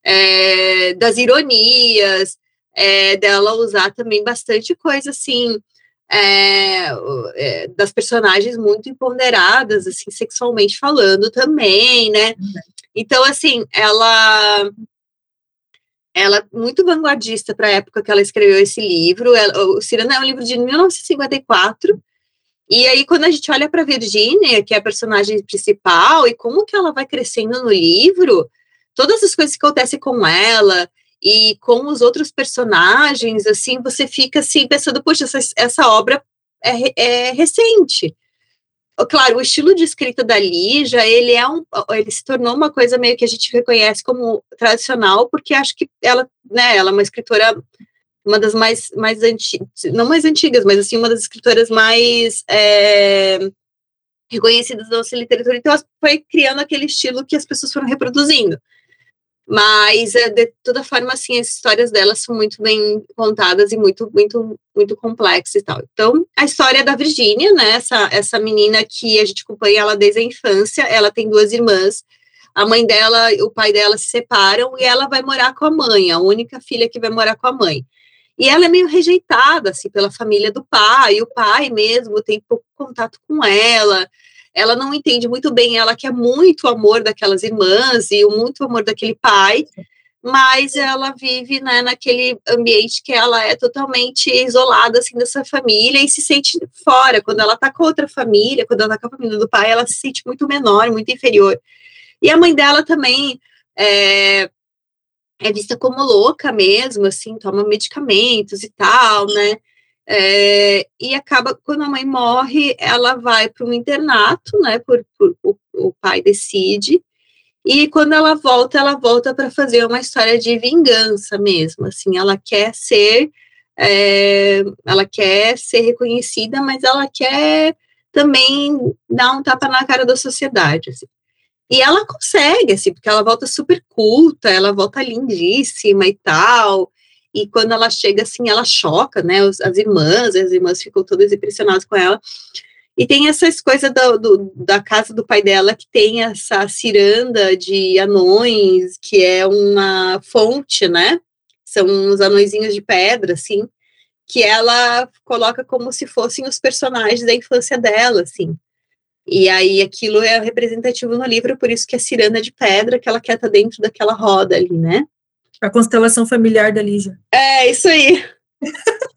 [SPEAKER 3] é, das ironias, é, dela usar também bastante coisa, assim, é, é, das personagens muito empoderadas, assim, sexualmente falando também, né? Então, assim, ela ela é muito vanguardista para a época que ela escreveu esse livro. Ela, o Cirana é um livro de 1954. E aí, quando a gente olha para Virginia, que é a personagem principal, e como que ela vai crescendo no livro, todas as coisas que acontecem com ela, e com os outros personagens, assim, você fica assim pensando, poxa, essa, essa obra é, é recente. Claro, o estilo de escrita da Lígia, ele é um, ele se tornou uma coisa meio que a gente reconhece como tradicional, porque acho que ela, né, ela é uma escritora, uma das mais, mais antigas, não mais antigas, mas assim, uma das escritoras mais é, reconhecidas da nossa literatura, então ela foi criando aquele estilo que as pessoas foram reproduzindo. Mas, é, de toda forma, assim, as histórias delas são muito bem contadas e muito, muito, muito complexas e tal. Então, a história da Virgínia, né, essa, essa menina que a gente acompanha ela desde a infância, ela tem duas irmãs, a mãe dela e o pai dela se separam e ela vai morar com a mãe, a única filha que vai morar com a mãe. E ela é meio rejeitada, assim, pela família do pai, o pai mesmo tem pouco contato com ela, ela não entende muito bem, ela quer muito amor daquelas irmãs e muito amor daquele pai, mas ela vive né, naquele ambiente que ela é totalmente isolada assim dessa família e se sente fora. Quando ela tá com outra família, quando ela tá com a família do pai, ela se sente muito menor, muito inferior. E a mãe dela também é, é vista como louca mesmo, assim, toma medicamentos e tal, né? É, e acaba, quando a mãe morre, ela vai para um internato, né? Por, por o, o, pai decide. E quando ela volta, ela volta para fazer uma história de vingança mesmo. Assim, ela quer ser, é, ela quer ser reconhecida, mas ela quer também dar um tapa na cara da sociedade. Assim. E ela consegue, assim, porque ela volta super culta, ela volta lindíssima e tal e quando ela chega assim, ela choca, né, as irmãs, as irmãs ficam todas impressionadas com ela, e tem essas coisas do, do, da casa do pai dela, que tem essa ciranda de anões, que é uma fonte, né, são uns anõezinhos de pedra, assim, que ela coloca como se fossem os personagens da infância dela, assim, e aí aquilo é representativo no livro, por isso que é ciranda de pedra, que ela quer estar tá dentro daquela roda ali, né,
[SPEAKER 2] a constelação familiar da Lígia.
[SPEAKER 3] É, isso aí.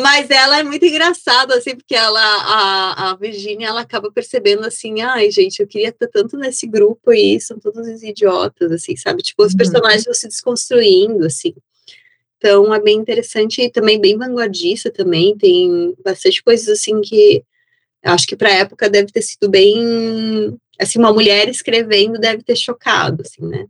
[SPEAKER 3] Mas ela é muito engraçada, assim, porque ela, a, a Virginia, ela acaba percebendo assim, ai, gente, eu queria estar tanto nesse grupo aí, são todos os idiotas, assim, sabe? Tipo, os uhum. personagens vão se desconstruindo, assim. Então, é bem interessante e também bem vanguardista também, tem bastante coisas, assim, que acho que para a época deve ter sido bem, assim, uma mulher escrevendo deve ter chocado, assim, né?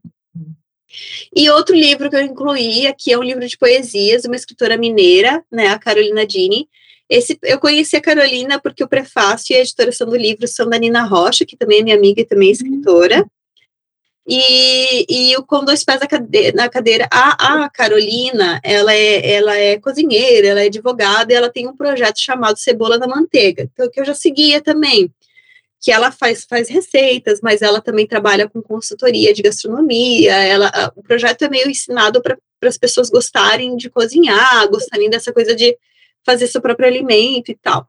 [SPEAKER 3] E outro livro que eu incluí aqui é um livro de poesias uma escritora mineira, né, a Carolina Dini. Esse, eu conheci a Carolina porque o prefácio e a editoração do livro são da Nina Rocha, que também é minha amiga e também é escritora. E, e o Com Dois Pés na Cadeira, na cadeira a, a Carolina, ela é, ela é cozinheira, ela é advogada e ela tem um projeto chamado Cebola na Manteiga, que eu já seguia também que ela faz, faz receitas, mas ela também trabalha com consultoria de gastronomia. Ela, o projeto é meio ensinado para as pessoas gostarem de cozinhar, gostarem dessa coisa de fazer seu próprio alimento e tal.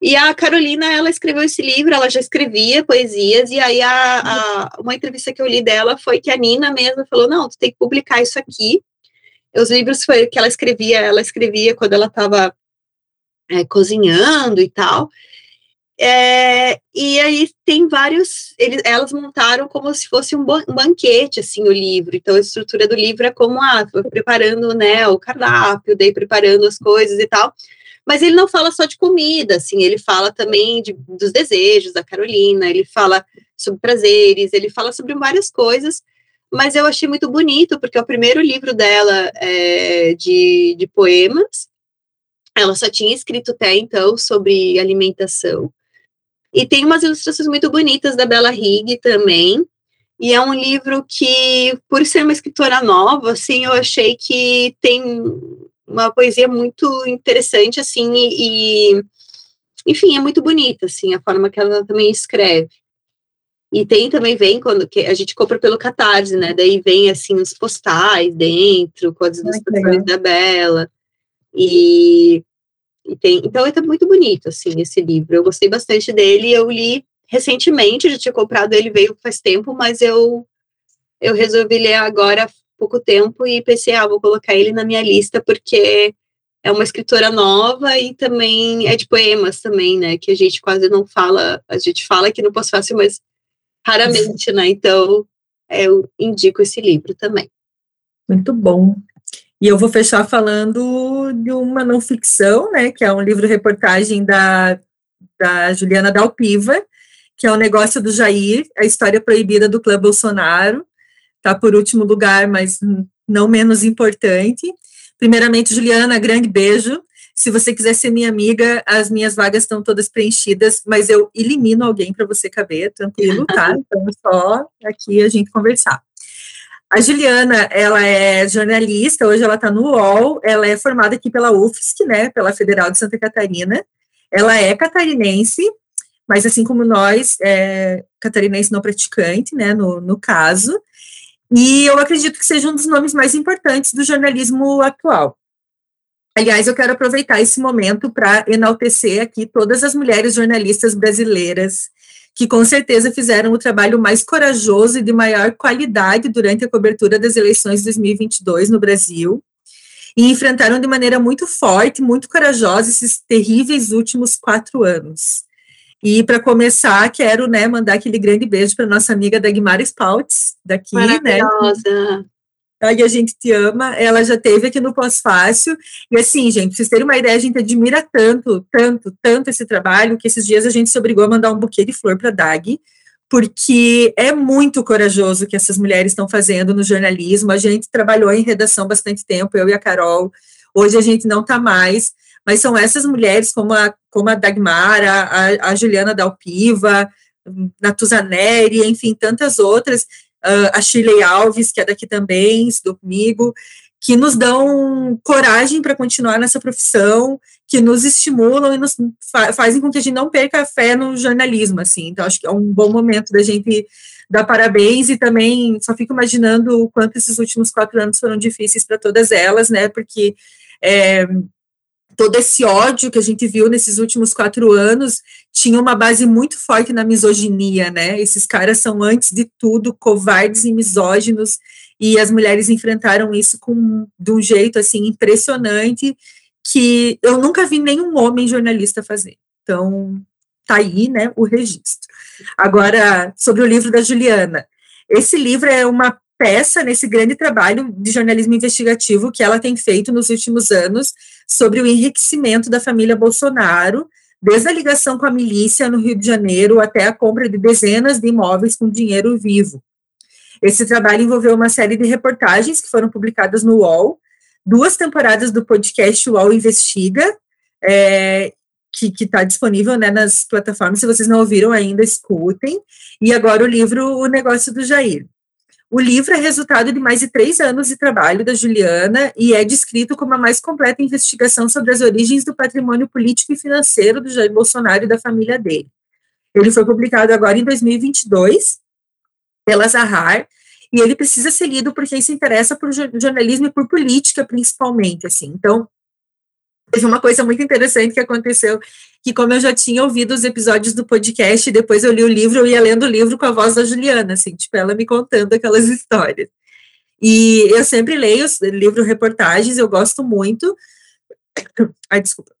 [SPEAKER 3] E a Carolina, ela escreveu esse livro, ela já escrevia poesias, e aí a, a, uma entrevista que eu li dela foi que a Nina mesma falou, não, tu tem que publicar isso aqui. Os livros foi que ela escrevia, ela escrevia quando ela estava é, cozinhando e tal, é, e aí tem vários, eles, elas montaram como se fosse um, banquete, assim, o livro. Então, a estrutura do livro é como, ah, preparando, né, o cardápio, daí preparando as coisas e tal. Mas ele não fala só de comida, assim, ele fala também de, dos desejos da Carolina, ele fala sobre prazeres, ele fala sobre várias coisas, mas eu achei muito bonito, porque é o primeiro livro dela é, de, de poemas, ela só tinha escrito até então sobre alimentação, E tem umas ilustrações muito bonitas da Bella Higg também. E é um livro que, por ser uma escritora nova, assim, eu achei que tem uma poesia muito interessante, assim, e, enfim, é muito bonita, assim, a forma que ela também escreve. E tem também, vem quando que a gente compra pelo Catarse, né? Daí vem, assim, os postais dentro, com as ilustrações da Bela. E, e tem, então é muito bonito, assim, esse livro. Eu gostei bastante dele, eu li recentemente, já tinha comprado ele, veio faz tempo, mas eu, eu resolvi ler agora há pouco tempo e pensei, ah, vou colocar ele na minha lista, porque é uma escritora nova e também é de poemas também, né, que a gente quase não fala, a gente fala aqui no Pós-Fácil, mas raramente, né, então eu indico esse livro também.
[SPEAKER 2] Muito bom. E eu vou fechar falando de uma não ficção, né, que é um livro-reportagem da, da Juliana Dalpiva, que é o negócio do Jair, a história proibida do clã Bolsonaro, tá por último lugar, mas não menos importante. Primeiramente, Juliana, grande beijo. Se você quiser ser minha amiga, as minhas vagas estão todas preenchidas, mas eu elimino alguém para você caber, tranquilo, tá? Então, só aqui a gente conversar. A Juliana, ela é jornalista, hoje ela está no UOL, ela é formada aqui pela UFSC, né, pela Federal de Santa Catarina. Ela é catarinense, mas assim como nós, é, catarinense não praticante, né, no, no caso, e eu acredito que seja um dos nomes mais importantes do jornalismo atual. Aliás, eu quero aproveitar esse momento para enaltecer aqui todas as mulheres jornalistas brasileiras que com certeza fizeram o trabalho mais corajoso e de maior qualidade durante a cobertura das eleições de 2022 no Brasil e enfrentaram de maneira muito forte, muito corajosa esses terríveis últimos quatro anos. E para começar, quero né, mandar aquele grande beijo para nossa amiga Dagmar Spaltz, daqui,
[SPEAKER 3] né? Maravilhosa. né?
[SPEAKER 2] Aí a gente te ama, ela já teve aqui no Pós-Fácil, e assim, gente, pra vocês terem uma ideia, a gente admira tanto, tanto, tanto esse trabalho, que esses dias a gente se obrigou a mandar um buquê de flor para Dag, porque é muito corajoso o que essas mulheres estão fazendo no jornalismo, a gente trabalhou em redação bastante tempo, eu e a Carol, hoje a gente não está mais, mas são essas mulheres, como a, como a Dagmar, a, a Juliana Dalpiva, Natuza Neri, enfim, tantas outras, uh, a Shirley Alves, que é daqui também, estudou comigo, que nos dão coragem para continuar nessa profissão, que nos estimulam e nos fa fazem com que a gente não perca a fé no jornalismo, assim. Então, acho que é um bom momento da gente dar parabéns e também só fico imaginando o quanto esses últimos quatro anos foram difíceis para todas elas, né? Porque é, todo esse ódio que a gente viu nesses últimos quatro anos tinha uma base muito forte na misoginia, né? Esses caras são, antes de tudo, covardes e misóginos, e as mulheres enfrentaram isso com, de um jeito, assim, impressionante, que eu nunca vi nenhum homem jornalista fazer. Então, tá aí, né, o registro. Agora, sobre o livro da Juliana. Esse livro é uma peça nesse grande trabalho de jornalismo investigativo que ela tem feito nos últimos anos sobre o enriquecimento da família Bolsonaro, desde a ligação com a milícia no Rio de Janeiro até a compra de dezenas de imóveis com dinheiro vivo. Esse trabalho envolveu uma série de reportagens que foram publicadas no UOL, duas temporadas do podcast UOL Investiga, é, que está disponível né, nas plataformas. Se vocês não ouviram ainda, escutem. E agora o livro O Negócio do Jair. O livro é resultado de mais de três anos de trabalho da Juliana e é descrito como a mais completa investigação sobre as origens do patrimônio político e financeiro do Jair Bolsonaro e da família dele. Ele foi publicado agora em 2022 pela Zahar e ele precisa ser lido por quem se interessa por jornalismo e por política, principalmente, assim. Então, teve uma coisa muito interessante que aconteceu, que como eu já tinha ouvido os episódios do podcast, depois eu li o livro, eu ia lendo o livro com a voz da Juliana, assim, tipo, ela me contando aquelas histórias. E eu sempre leio livro reportagens, eu gosto muito. Ai, desculpa.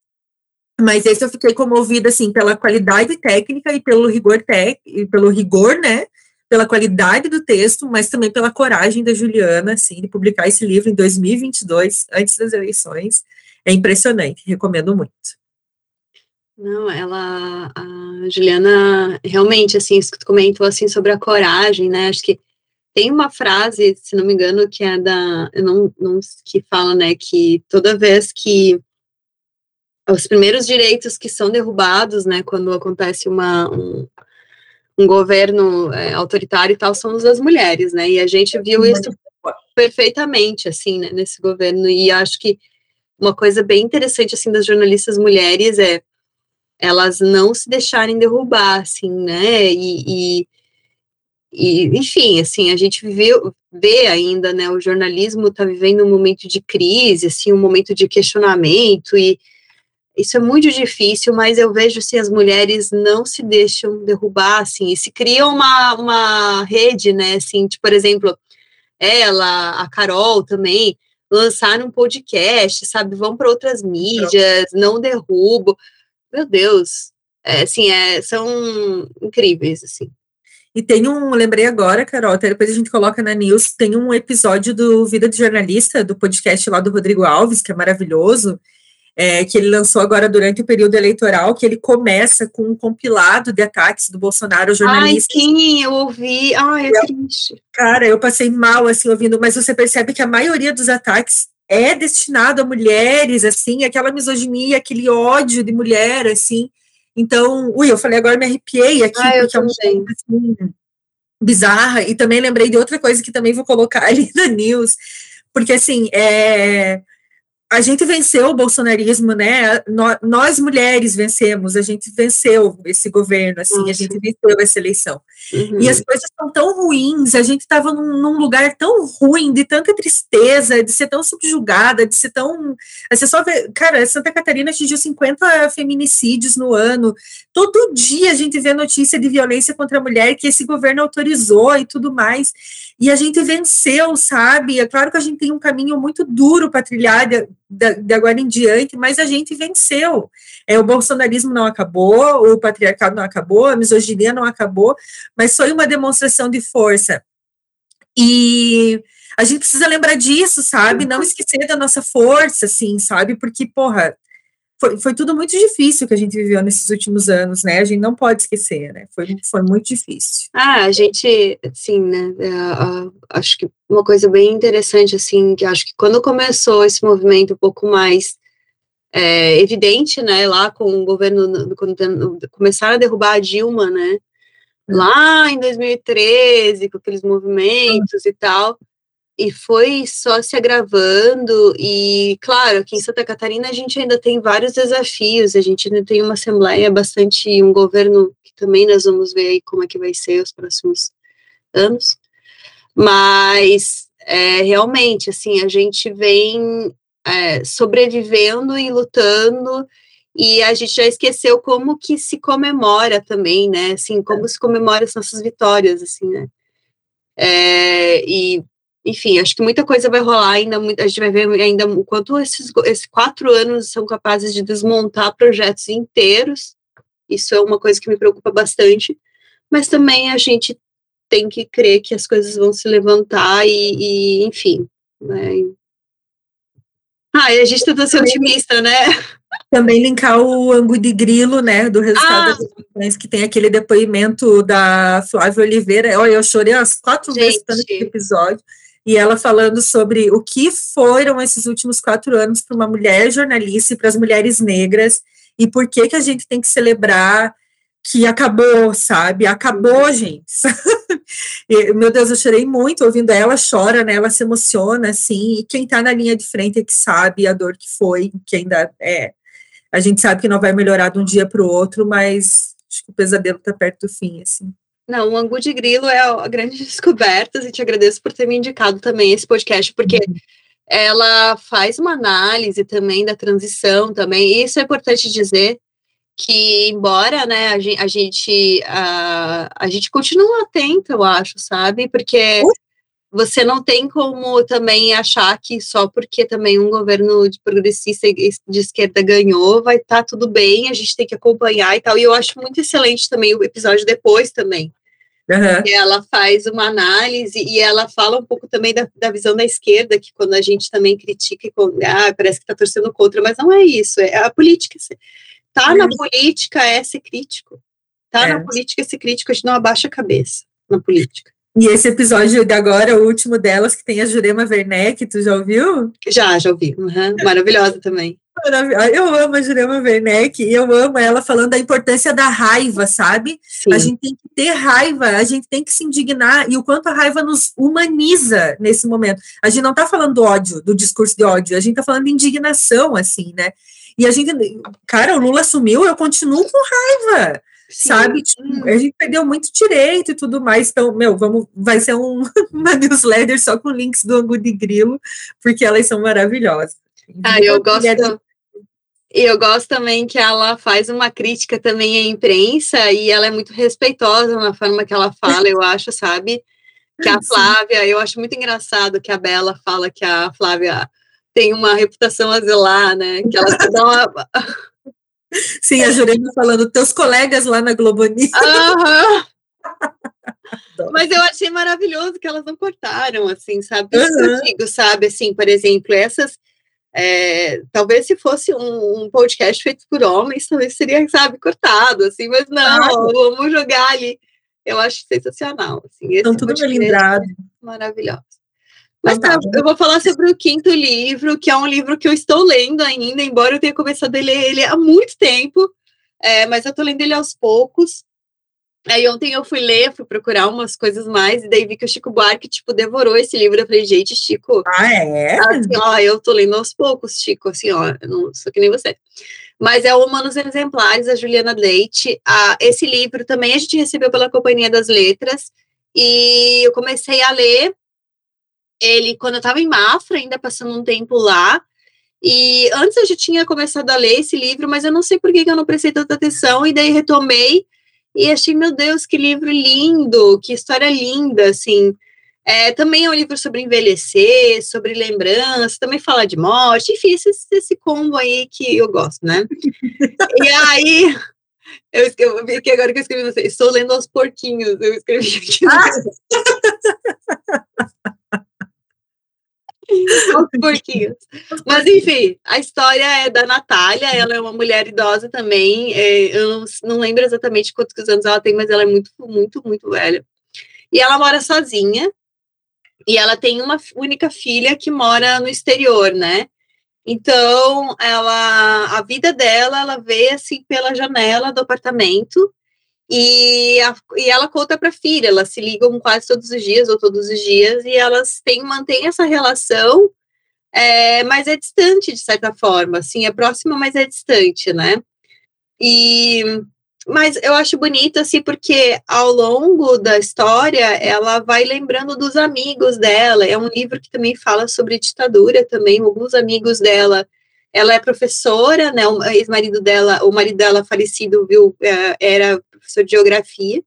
[SPEAKER 2] Mas esse eu fiquei comovida, assim, pela qualidade técnica e pelo rigor, tec, e pelo rigor, né, pela qualidade do texto, mas também pela coragem da Juliana, assim, de publicar esse livro em 2022, antes das eleições, é impressionante, recomendo muito.
[SPEAKER 3] Não, ela, a Juliana, realmente, assim, isso que tu comentou, assim, sobre a coragem, né, acho que tem uma frase, se não me engano, que é da, eu não, não, que fala, né, que toda vez que os primeiros direitos que são derrubados, né, quando acontece uma, um, um governo é, autoritário e tal, são os das mulheres, né, e a gente viu isso perfeitamente, assim, né, nesse governo, e acho que uma coisa bem interessante, assim, das jornalistas mulheres é elas não se deixarem derrubar, assim, né, e, e e, enfim, assim, a gente viu, vê ainda, né, o jornalismo está vivendo um momento de crise, assim, um momento de questionamento, e isso é muito difícil, mas eu vejo, assim, as mulheres não se deixam derrubar, assim, e se cria uma, uma rede, né, assim, tipo, por exemplo, ela, a Carol também, lançaram um podcast, sabe, vão para outras mídias, não derrubo, meu Deus, é, assim, é, são incríveis, assim.
[SPEAKER 2] E tem um, lembrei agora, Carol, até depois a gente coloca na news, tem um episódio do Vida de Jornalista, do podcast lá do Rodrigo Alves, que é maravilhoso, é, que ele lançou agora durante o período eleitoral, que ele começa com um compilado de ataques do Bolsonaro aos jornalistas.
[SPEAKER 3] Ai, sim, eu ouvi. Ai, é triste.
[SPEAKER 2] Cara, eu passei mal, assim, ouvindo, mas você percebe que a maioria dos ataques é destinado a mulheres, assim, aquela misoginia, aquele ódio de mulher, assim, então, ui, eu falei, agora me arrepiei aqui,
[SPEAKER 3] ah,
[SPEAKER 2] porque é uma coisa assim, bizarra, e também lembrei de outra coisa que também vou colocar ali na news, porque assim, é, a gente venceu o bolsonarismo, né? Nós, mulheres vencemos, a gente venceu esse governo, assim, Nossa. a gente venceu essa eleição. Uhum. E as coisas estão tão ruins, a gente estava num, num, lugar tão ruim, de tanta tristeza, de ser tão subjugada, de ser tão. Você só vê, cara, Santa Catarina atingiu 50 feminicídios no ano. Todo dia a gente vê notícia de violência contra a mulher que esse governo autorizou e tudo mais. E a gente venceu, sabe? É claro que a gente tem um caminho muito duro para trilhar de, de, de, agora em diante, mas a gente venceu. É, o bolsonarismo não acabou, o patriarcado não acabou, a misoginia não acabou, mas foi uma demonstração de força. E a gente precisa lembrar disso, sabe? Não esquecer da nossa força, assim, sabe? Porque, porra, foi, foi tudo muito difícil que a gente viveu nesses últimos anos, né? A gente não pode esquecer, né? Foi, foi muito difícil.
[SPEAKER 3] Ah, a gente, assim, né? É, acho que uma coisa bem interessante, assim, que acho que quando começou esse movimento um pouco mais é, evidente, né? Lá com o governo, quando começaram a derrubar a Dilma, né? Hum. Lá em 2013, com aqueles movimentos e tal e foi só se agravando. E claro aqui em Santa Catarina a gente ainda tem vários desafios. A gente ainda tem uma assembleia bastante um governo que também nós vamos ver aí como é que vai ser os próximos anos. Mas é, realmente assim a gente vem é, sobrevivendo e lutando. E a gente já esqueceu como que se comemora também né? Assim como se comemora as nossas vitórias assim né? É, e enfim, acho que muita coisa vai rolar ainda, a gente vai ver ainda o quanto esses, esses quatro anos são capazes de desmontar projetos inteiros, isso é uma coisa que me preocupa bastante, mas também a gente tem que crer que as coisas vão se levantar e, e enfim, né? Ah, a gente tenta ser otimista, né?
[SPEAKER 2] Também linkar o ângulo de grilo, né, do resultado ah. das eleições, que tem aquele depoimento da Flávia Oliveira. Olha, eu chorei as quatro gente. vezes tanto episódio e ela falando sobre o que foram esses últimos quatro anos para uma mulher jornalista e para as mulheres negras, e por que que a gente tem que celebrar que acabou, sabe? Acabou, gente. e, meu Deus, eu chorei muito ouvindo ela, chora, né? Ela se emociona, assim, e quem está na linha de frente é que sabe a dor que foi, que ainda é. A gente sabe que não vai melhorar de um dia para o outro, mas acho que o pesadelo está perto do fim, assim.
[SPEAKER 3] Não, o Angu de Grilo é a grande descoberta, e te agradeço por ter me indicado também esse podcast, porque uhum. ela faz uma análise também da transição também, e isso é importante dizer, que embora, né, a gente, a gente, a, a gente continua atento, eu acho, sabe, porque você não tem como também achar que só porque também um governo de progressista de esquerda ganhou, vai estar tá tudo bem, a gente tem que acompanhar e tal, e eu acho muito excelente também o episódio depois também, Uhum. Ela faz uma análise e ela fala um pouco também da, da visão da esquerda, que quando a gente também critica e ah, parece que está torcendo contra, mas não é isso, é a política. Tá na política é ser crítico. Tá é. na política é ser crítico, a gente não abaixa a cabeça na política.
[SPEAKER 2] E esse episódio de agora, o último delas, que tem a Jurema Werneck, tu já ouviu?
[SPEAKER 3] Já, já ouvi. Uhum. Maravilhosa também.
[SPEAKER 2] Eu amo a Jurema Werneck e eu amo ela falando da importância da raiva, sabe? Sim. A gente tem que ter raiva, a gente tem que se indignar e o quanto a raiva nos humaniza nesse momento. A gente não está falando do ódio, do discurso de ódio, a gente está falando de indignação, assim, né? E a gente, cara, o Lula assumiu, eu continuo com raiva. Sim. sabe? A gente perdeu muito direito e tudo mais. Então, meu, vamos, vai ser um, uma newsletter só com links do Angu de Grilo, porque elas são maravilhosas.
[SPEAKER 3] Ah, eu gosto. E eu gosto também que ela faz uma crítica também à imprensa e ela é muito respeitosa na forma que ela fala, eu acho, sabe? Que a Flávia, eu acho muito engraçado que a Bela fala que a Flávia tem uma reputação a zelar, né? Que ela dá uma.
[SPEAKER 2] Sim, a Jurema falando, teus colegas lá na Globo News.
[SPEAKER 3] Uhum. Mas eu achei maravilhoso que elas não cortaram, assim, sabe? Uhum. Digo, sabe, assim, por exemplo, essas é, talvez se fosse um, um, podcast feito por homens, talvez seria, sabe, cortado, assim, mas não, vamos jogar ali. Eu acho sensacional. Assim,
[SPEAKER 2] Estão tudo melindrado.
[SPEAKER 3] Maravilhoso. Mas tá, eu vou falar sobre o quinto livro, que é um livro que eu estou lendo ainda, embora eu tenha começado a ler ele há muito tempo, é, mas eu estou lendo ele aos poucos. Aí ontem eu fui ler, fui procurar umas coisas mais, e daí vi que o Chico Buarque, tipo, devorou esse livro. Eu falei, gente, Chico.
[SPEAKER 2] Ah, é?
[SPEAKER 3] Assim, ó, eu tô lendo aos poucos, Chico, assim, ó, eu não sou que nem você. Mas é o Humanos Exemplares, da Juliana Leite. Ah, esse livro também a gente recebeu pela Companhia das Letras, e eu comecei a ler ele quando eu tava em Mafra, ainda passando um tempo lá. E antes eu já tinha começado a ler esse livro, mas eu não sei por que, que eu não prestei tanta atenção, e daí retomei e achei, meu Deus, que livro lindo, que história linda, assim. É, também é um livro sobre envelhecer, sobre lembrança, também fala de morte, enfim, esse, esse combo aí que eu gosto, né? e aí, eu, escrevi, aqui agora que eu escrevi, não sei, estou lendo aos porquinhos, eu escrevi aqui. Ah! porquinhos. Mas enfim, a história é da Natália, ela é uma mulher idosa também. É, eu não, não, lembro exatamente quantos anos ela tem, mas ela é muito, muito, muito velha. E ela mora sozinha. E ela tem uma única filha que mora no exterior, né? Então, ela, a vida dela, ela vê assim pela janela do apartamento e, a, e ela conta para a filha, elas se ligam quase todos os dias ou todos os dias e elas têm mantêm essa relação, é, mas é distante de certa forma, assim, é próxima, mas é distante, né? E mas eu acho bonito assim porque ao longo da história ela vai lembrando dos amigos dela. É um livro que também fala sobre ditadura também. Alguns amigos dela ela é professora, né? O ex-marido dela, o marido dela falecido, viu, é, era professor de geografia.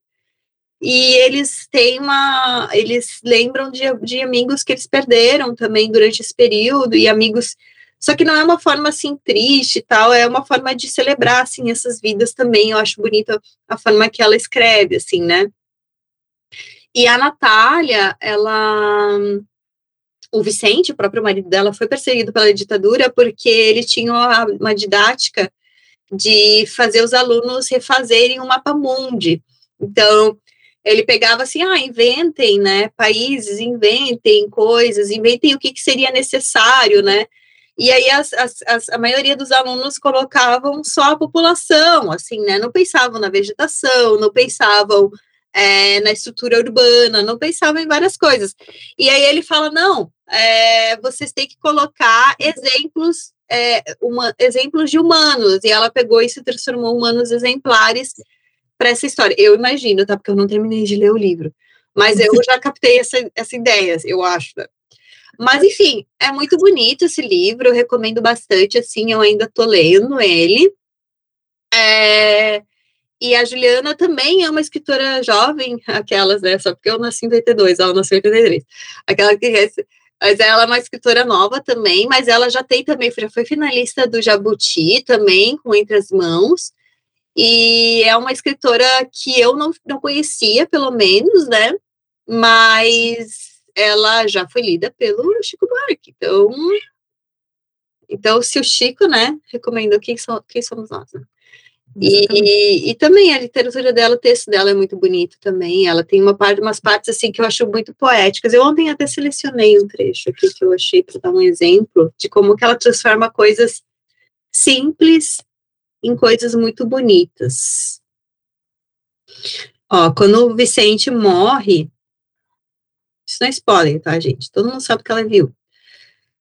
[SPEAKER 3] E eles têm uma. Eles lembram de, de amigos que eles perderam também durante esse período, e amigos. Só que não é uma forma assim triste e tal, é uma forma de celebrar assim essas vidas também. Eu acho bonita a forma que ela escreve, assim, né? E a Natália, ela o Vicente, o próprio marido dela, foi perseguido pela ditadura porque ele tinha uma, didática de fazer os alunos refazerem o mapa mundi. Então, ele pegava assim, ah, inventem, né, países, inventem coisas, inventem o que, que seria necessário, né, e aí as, as, as, a maioria dos alunos colocavam só a população, assim, né, não pensavam na vegetação, não pensavam é, na estrutura urbana, não pensavam em várias coisas. E aí ele fala, não, é, vocês têm que colocar exemplos, é, uma, exemplos de humanos. E ela pegou e se transformou humanos exemplares para essa história. Eu imagino, tá? Porque eu não terminei de ler o livro. Mas eu já captei essa, essa ideia, eu acho. Mas, enfim, é muito bonito esse livro, eu recomendo bastante, assim, eu ainda tô lendo ele. É, e a Juliana também é uma escritora jovem, aquelas, né? Só porque eu nasci em 82, ela nasceu em 83. Aquela que mas ela é uma escritora nova também, mas ela já tem também, já foi finalista do Jabuti também, com Entre as Mãos. E é uma escritora que eu não, não conhecia, pelo menos, né? Mas ela já foi lida pelo Chico Buarque. Então, então se o Chico, né, recomendou quem, so, quem somos nós, né? E, e, também a literatura dela, o texto dela é muito bonito também. Ela tem uma parte, umas partes assim que eu acho muito poéticas. Eu ontem até selecionei um trecho aqui que eu achei para dar um exemplo de como que ela transforma coisas simples em coisas muito bonitas. Ó, quando o Vicente morre, isso não é spoiler, tá, gente? Todo mundo sabe que ela viu.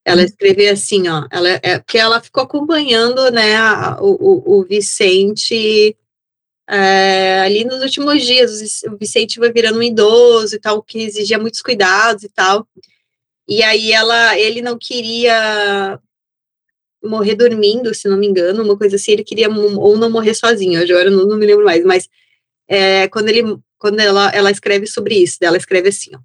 [SPEAKER 3] Ela escreveu assim, ó, ela, é, porque ela ficou acompanhando, né, a, o, o Vicente é, ali nos últimos dias, o Vicente vai virando um idoso e tal, que exigia muitos cuidados e tal. E aí ela, ele não queria morrer dormindo, se não me engano, uma coisa assim, ele queria ou não morrer sozinho, agora não, não me lembro mais, mas é, quando ele, quando ela, ela escreve sobre isso, ela escreve assim, ó,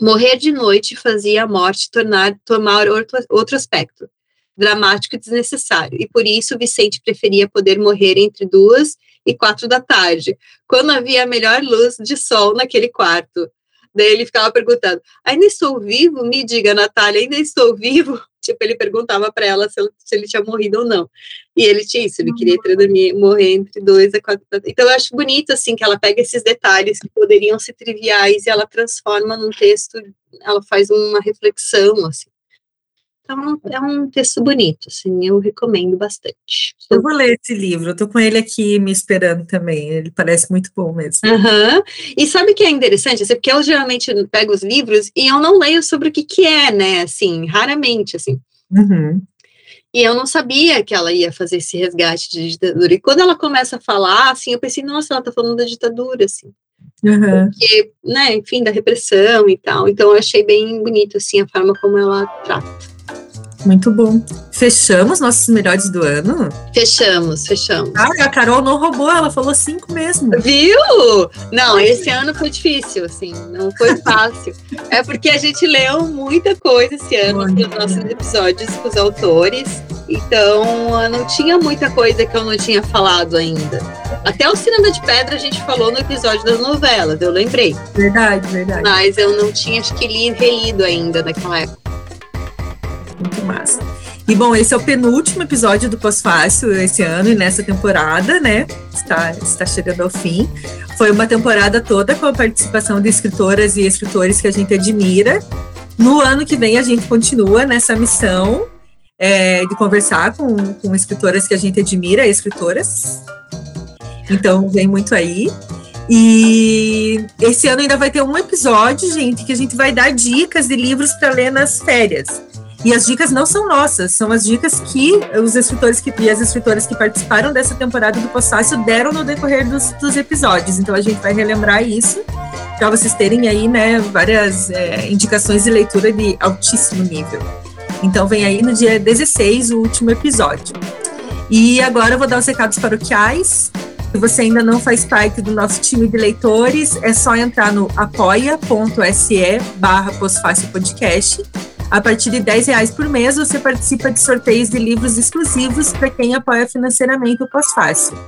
[SPEAKER 3] morrer de noite fazia a morte tornar, tomar outro, outro aspecto, dramático e desnecessário, e por isso Vicente preferia poder morrer entre duas e quatro da tarde, quando havia a melhor luz de sol naquele quarto. Daí ele ficava perguntando: ainda estou vivo? Me diga, Natália, ainda estou vivo? Tipo, ele perguntava para ela se, ele tinha morrido ou não. E ele tinha isso, ele queria dormir, morrer entre dois e quatro. Então, eu acho bonito, assim, que ela pega esses detalhes que poderiam ser triviais e ela transforma num texto, ela faz uma reflexão, assim. Então, é um texto bonito, assim, eu recomendo bastante.
[SPEAKER 2] Eu vou ler esse livro, eu tô com ele aqui me esperando também, ele parece muito bom mesmo.
[SPEAKER 3] Uhum. E sabe o que é interessante? Assim, porque eu geralmente pego os livros e eu não leio sobre o que que é, né, assim, raramente, assim.
[SPEAKER 2] Uhum.
[SPEAKER 3] E eu não sabia que ela ia fazer esse resgate de ditadura. E quando ela começa a falar, assim, eu pensei, nossa, ela tá falando da ditadura, assim.
[SPEAKER 2] Uhum.
[SPEAKER 3] Porque, né, enfim, da repressão e tal. Então eu achei bem bonito, assim, a forma como ela trata.
[SPEAKER 2] Muito bom. Fechamos nossos melhores do ano?
[SPEAKER 3] Fechamos, fechamos.
[SPEAKER 2] Ah, a Carol não roubou, ela falou cinco mesmo.
[SPEAKER 3] Viu? Não, esse ano foi difícil, assim, não foi fácil. é porque a gente leu muita coisa esse ano nos nossos episódios com os autores, então não tinha muita coisa que eu não tinha falado ainda. Até o Cinema de Pedra a gente falou no episódio das novelas, eu lembrei.
[SPEAKER 2] Verdade, verdade.
[SPEAKER 3] Mas eu não tinha, acho que, li, relido ainda naquela época
[SPEAKER 2] muito massa. E bom, esse é o penúltimo episódio do Pós-Fácil esse ano e nessa temporada, né? Está, está chegando ao fim. Foi uma temporada toda com a participação de escritoras e escritores que a gente admira. No ano que vem a gente continua nessa missão é, de conversar com, com escritoras que a gente admira, escritoras. Então vem muito aí. E esse ano ainda vai ter um episódio, gente, que a gente vai dar dicas de livros para ler nas férias. E as dicas não são nossas, são as dicas que os escritores que, e as escritoras que participaram dessa temporada do Postácio deram no decorrer dos, dos episódios. Então a gente vai relembrar isso para vocês terem aí, né, várias é, indicações de leitura de altíssimo nível. Então vem aí no dia 16 o último episódio. E agora eu vou dar os recados paroquiais. Se você ainda não faz parte do nosso time de leitores, é só entrar no apoia.se barra podcast a partir de 10 reais por mês, você participa de sorteios de livros exclusivos para quem apoia financeiramente o Pós-Fácil.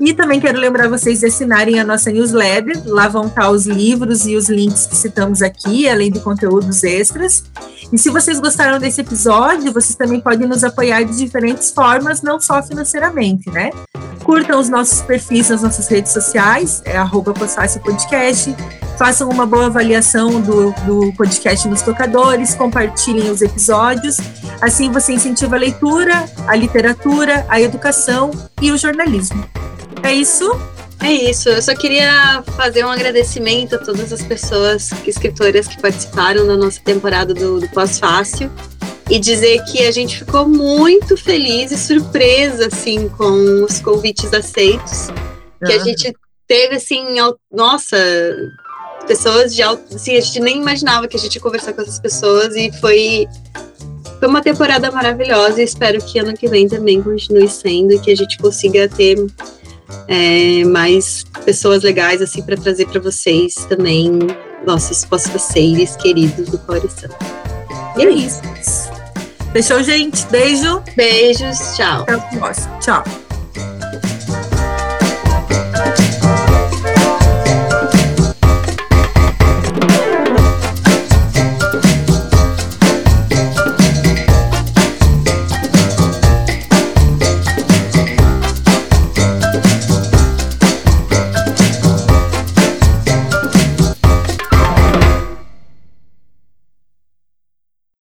[SPEAKER 2] E também quero lembrar vocês de assinarem a nossa newsletter, lá vão estar os livros e os links que citamos aqui, além de conteúdos extras. E se vocês gostaram desse episódio, vocês também podem nos apoiar de diferentes formas, não só financeiramente, né? Curtam os nossos perfis nas nossas redes sociais, é arroba Podcast, façam uma boa avaliação do, do podcast nos tocadores, compartilhem os episódios, assim você incentiva a leitura, a literatura, a educação e o jornalismo. É isso?
[SPEAKER 3] É isso, eu só queria fazer um agradecimento a todas as pessoas, escritoras que participaram da nossa temporada do, do Pós-Fácil. E dizer que a gente ficou muito feliz e surpresa, assim, com os convites aceitos, que a gente teve, assim, nossa, pessoas de alto, assim, a gente nem imaginava que a gente ia conversar com essas pessoas e foi foi uma temporada maravilhosa e espero que ano que vem também continue sendo e que a gente consiga ter é, mais pessoas legais assim para trazer para vocês também nossos pós-faceiros queridos do coração.
[SPEAKER 2] E é isso. Fechou, gente? Beijo.
[SPEAKER 3] Beijos. Tchau.
[SPEAKER 2] Até o próximo. Tchau.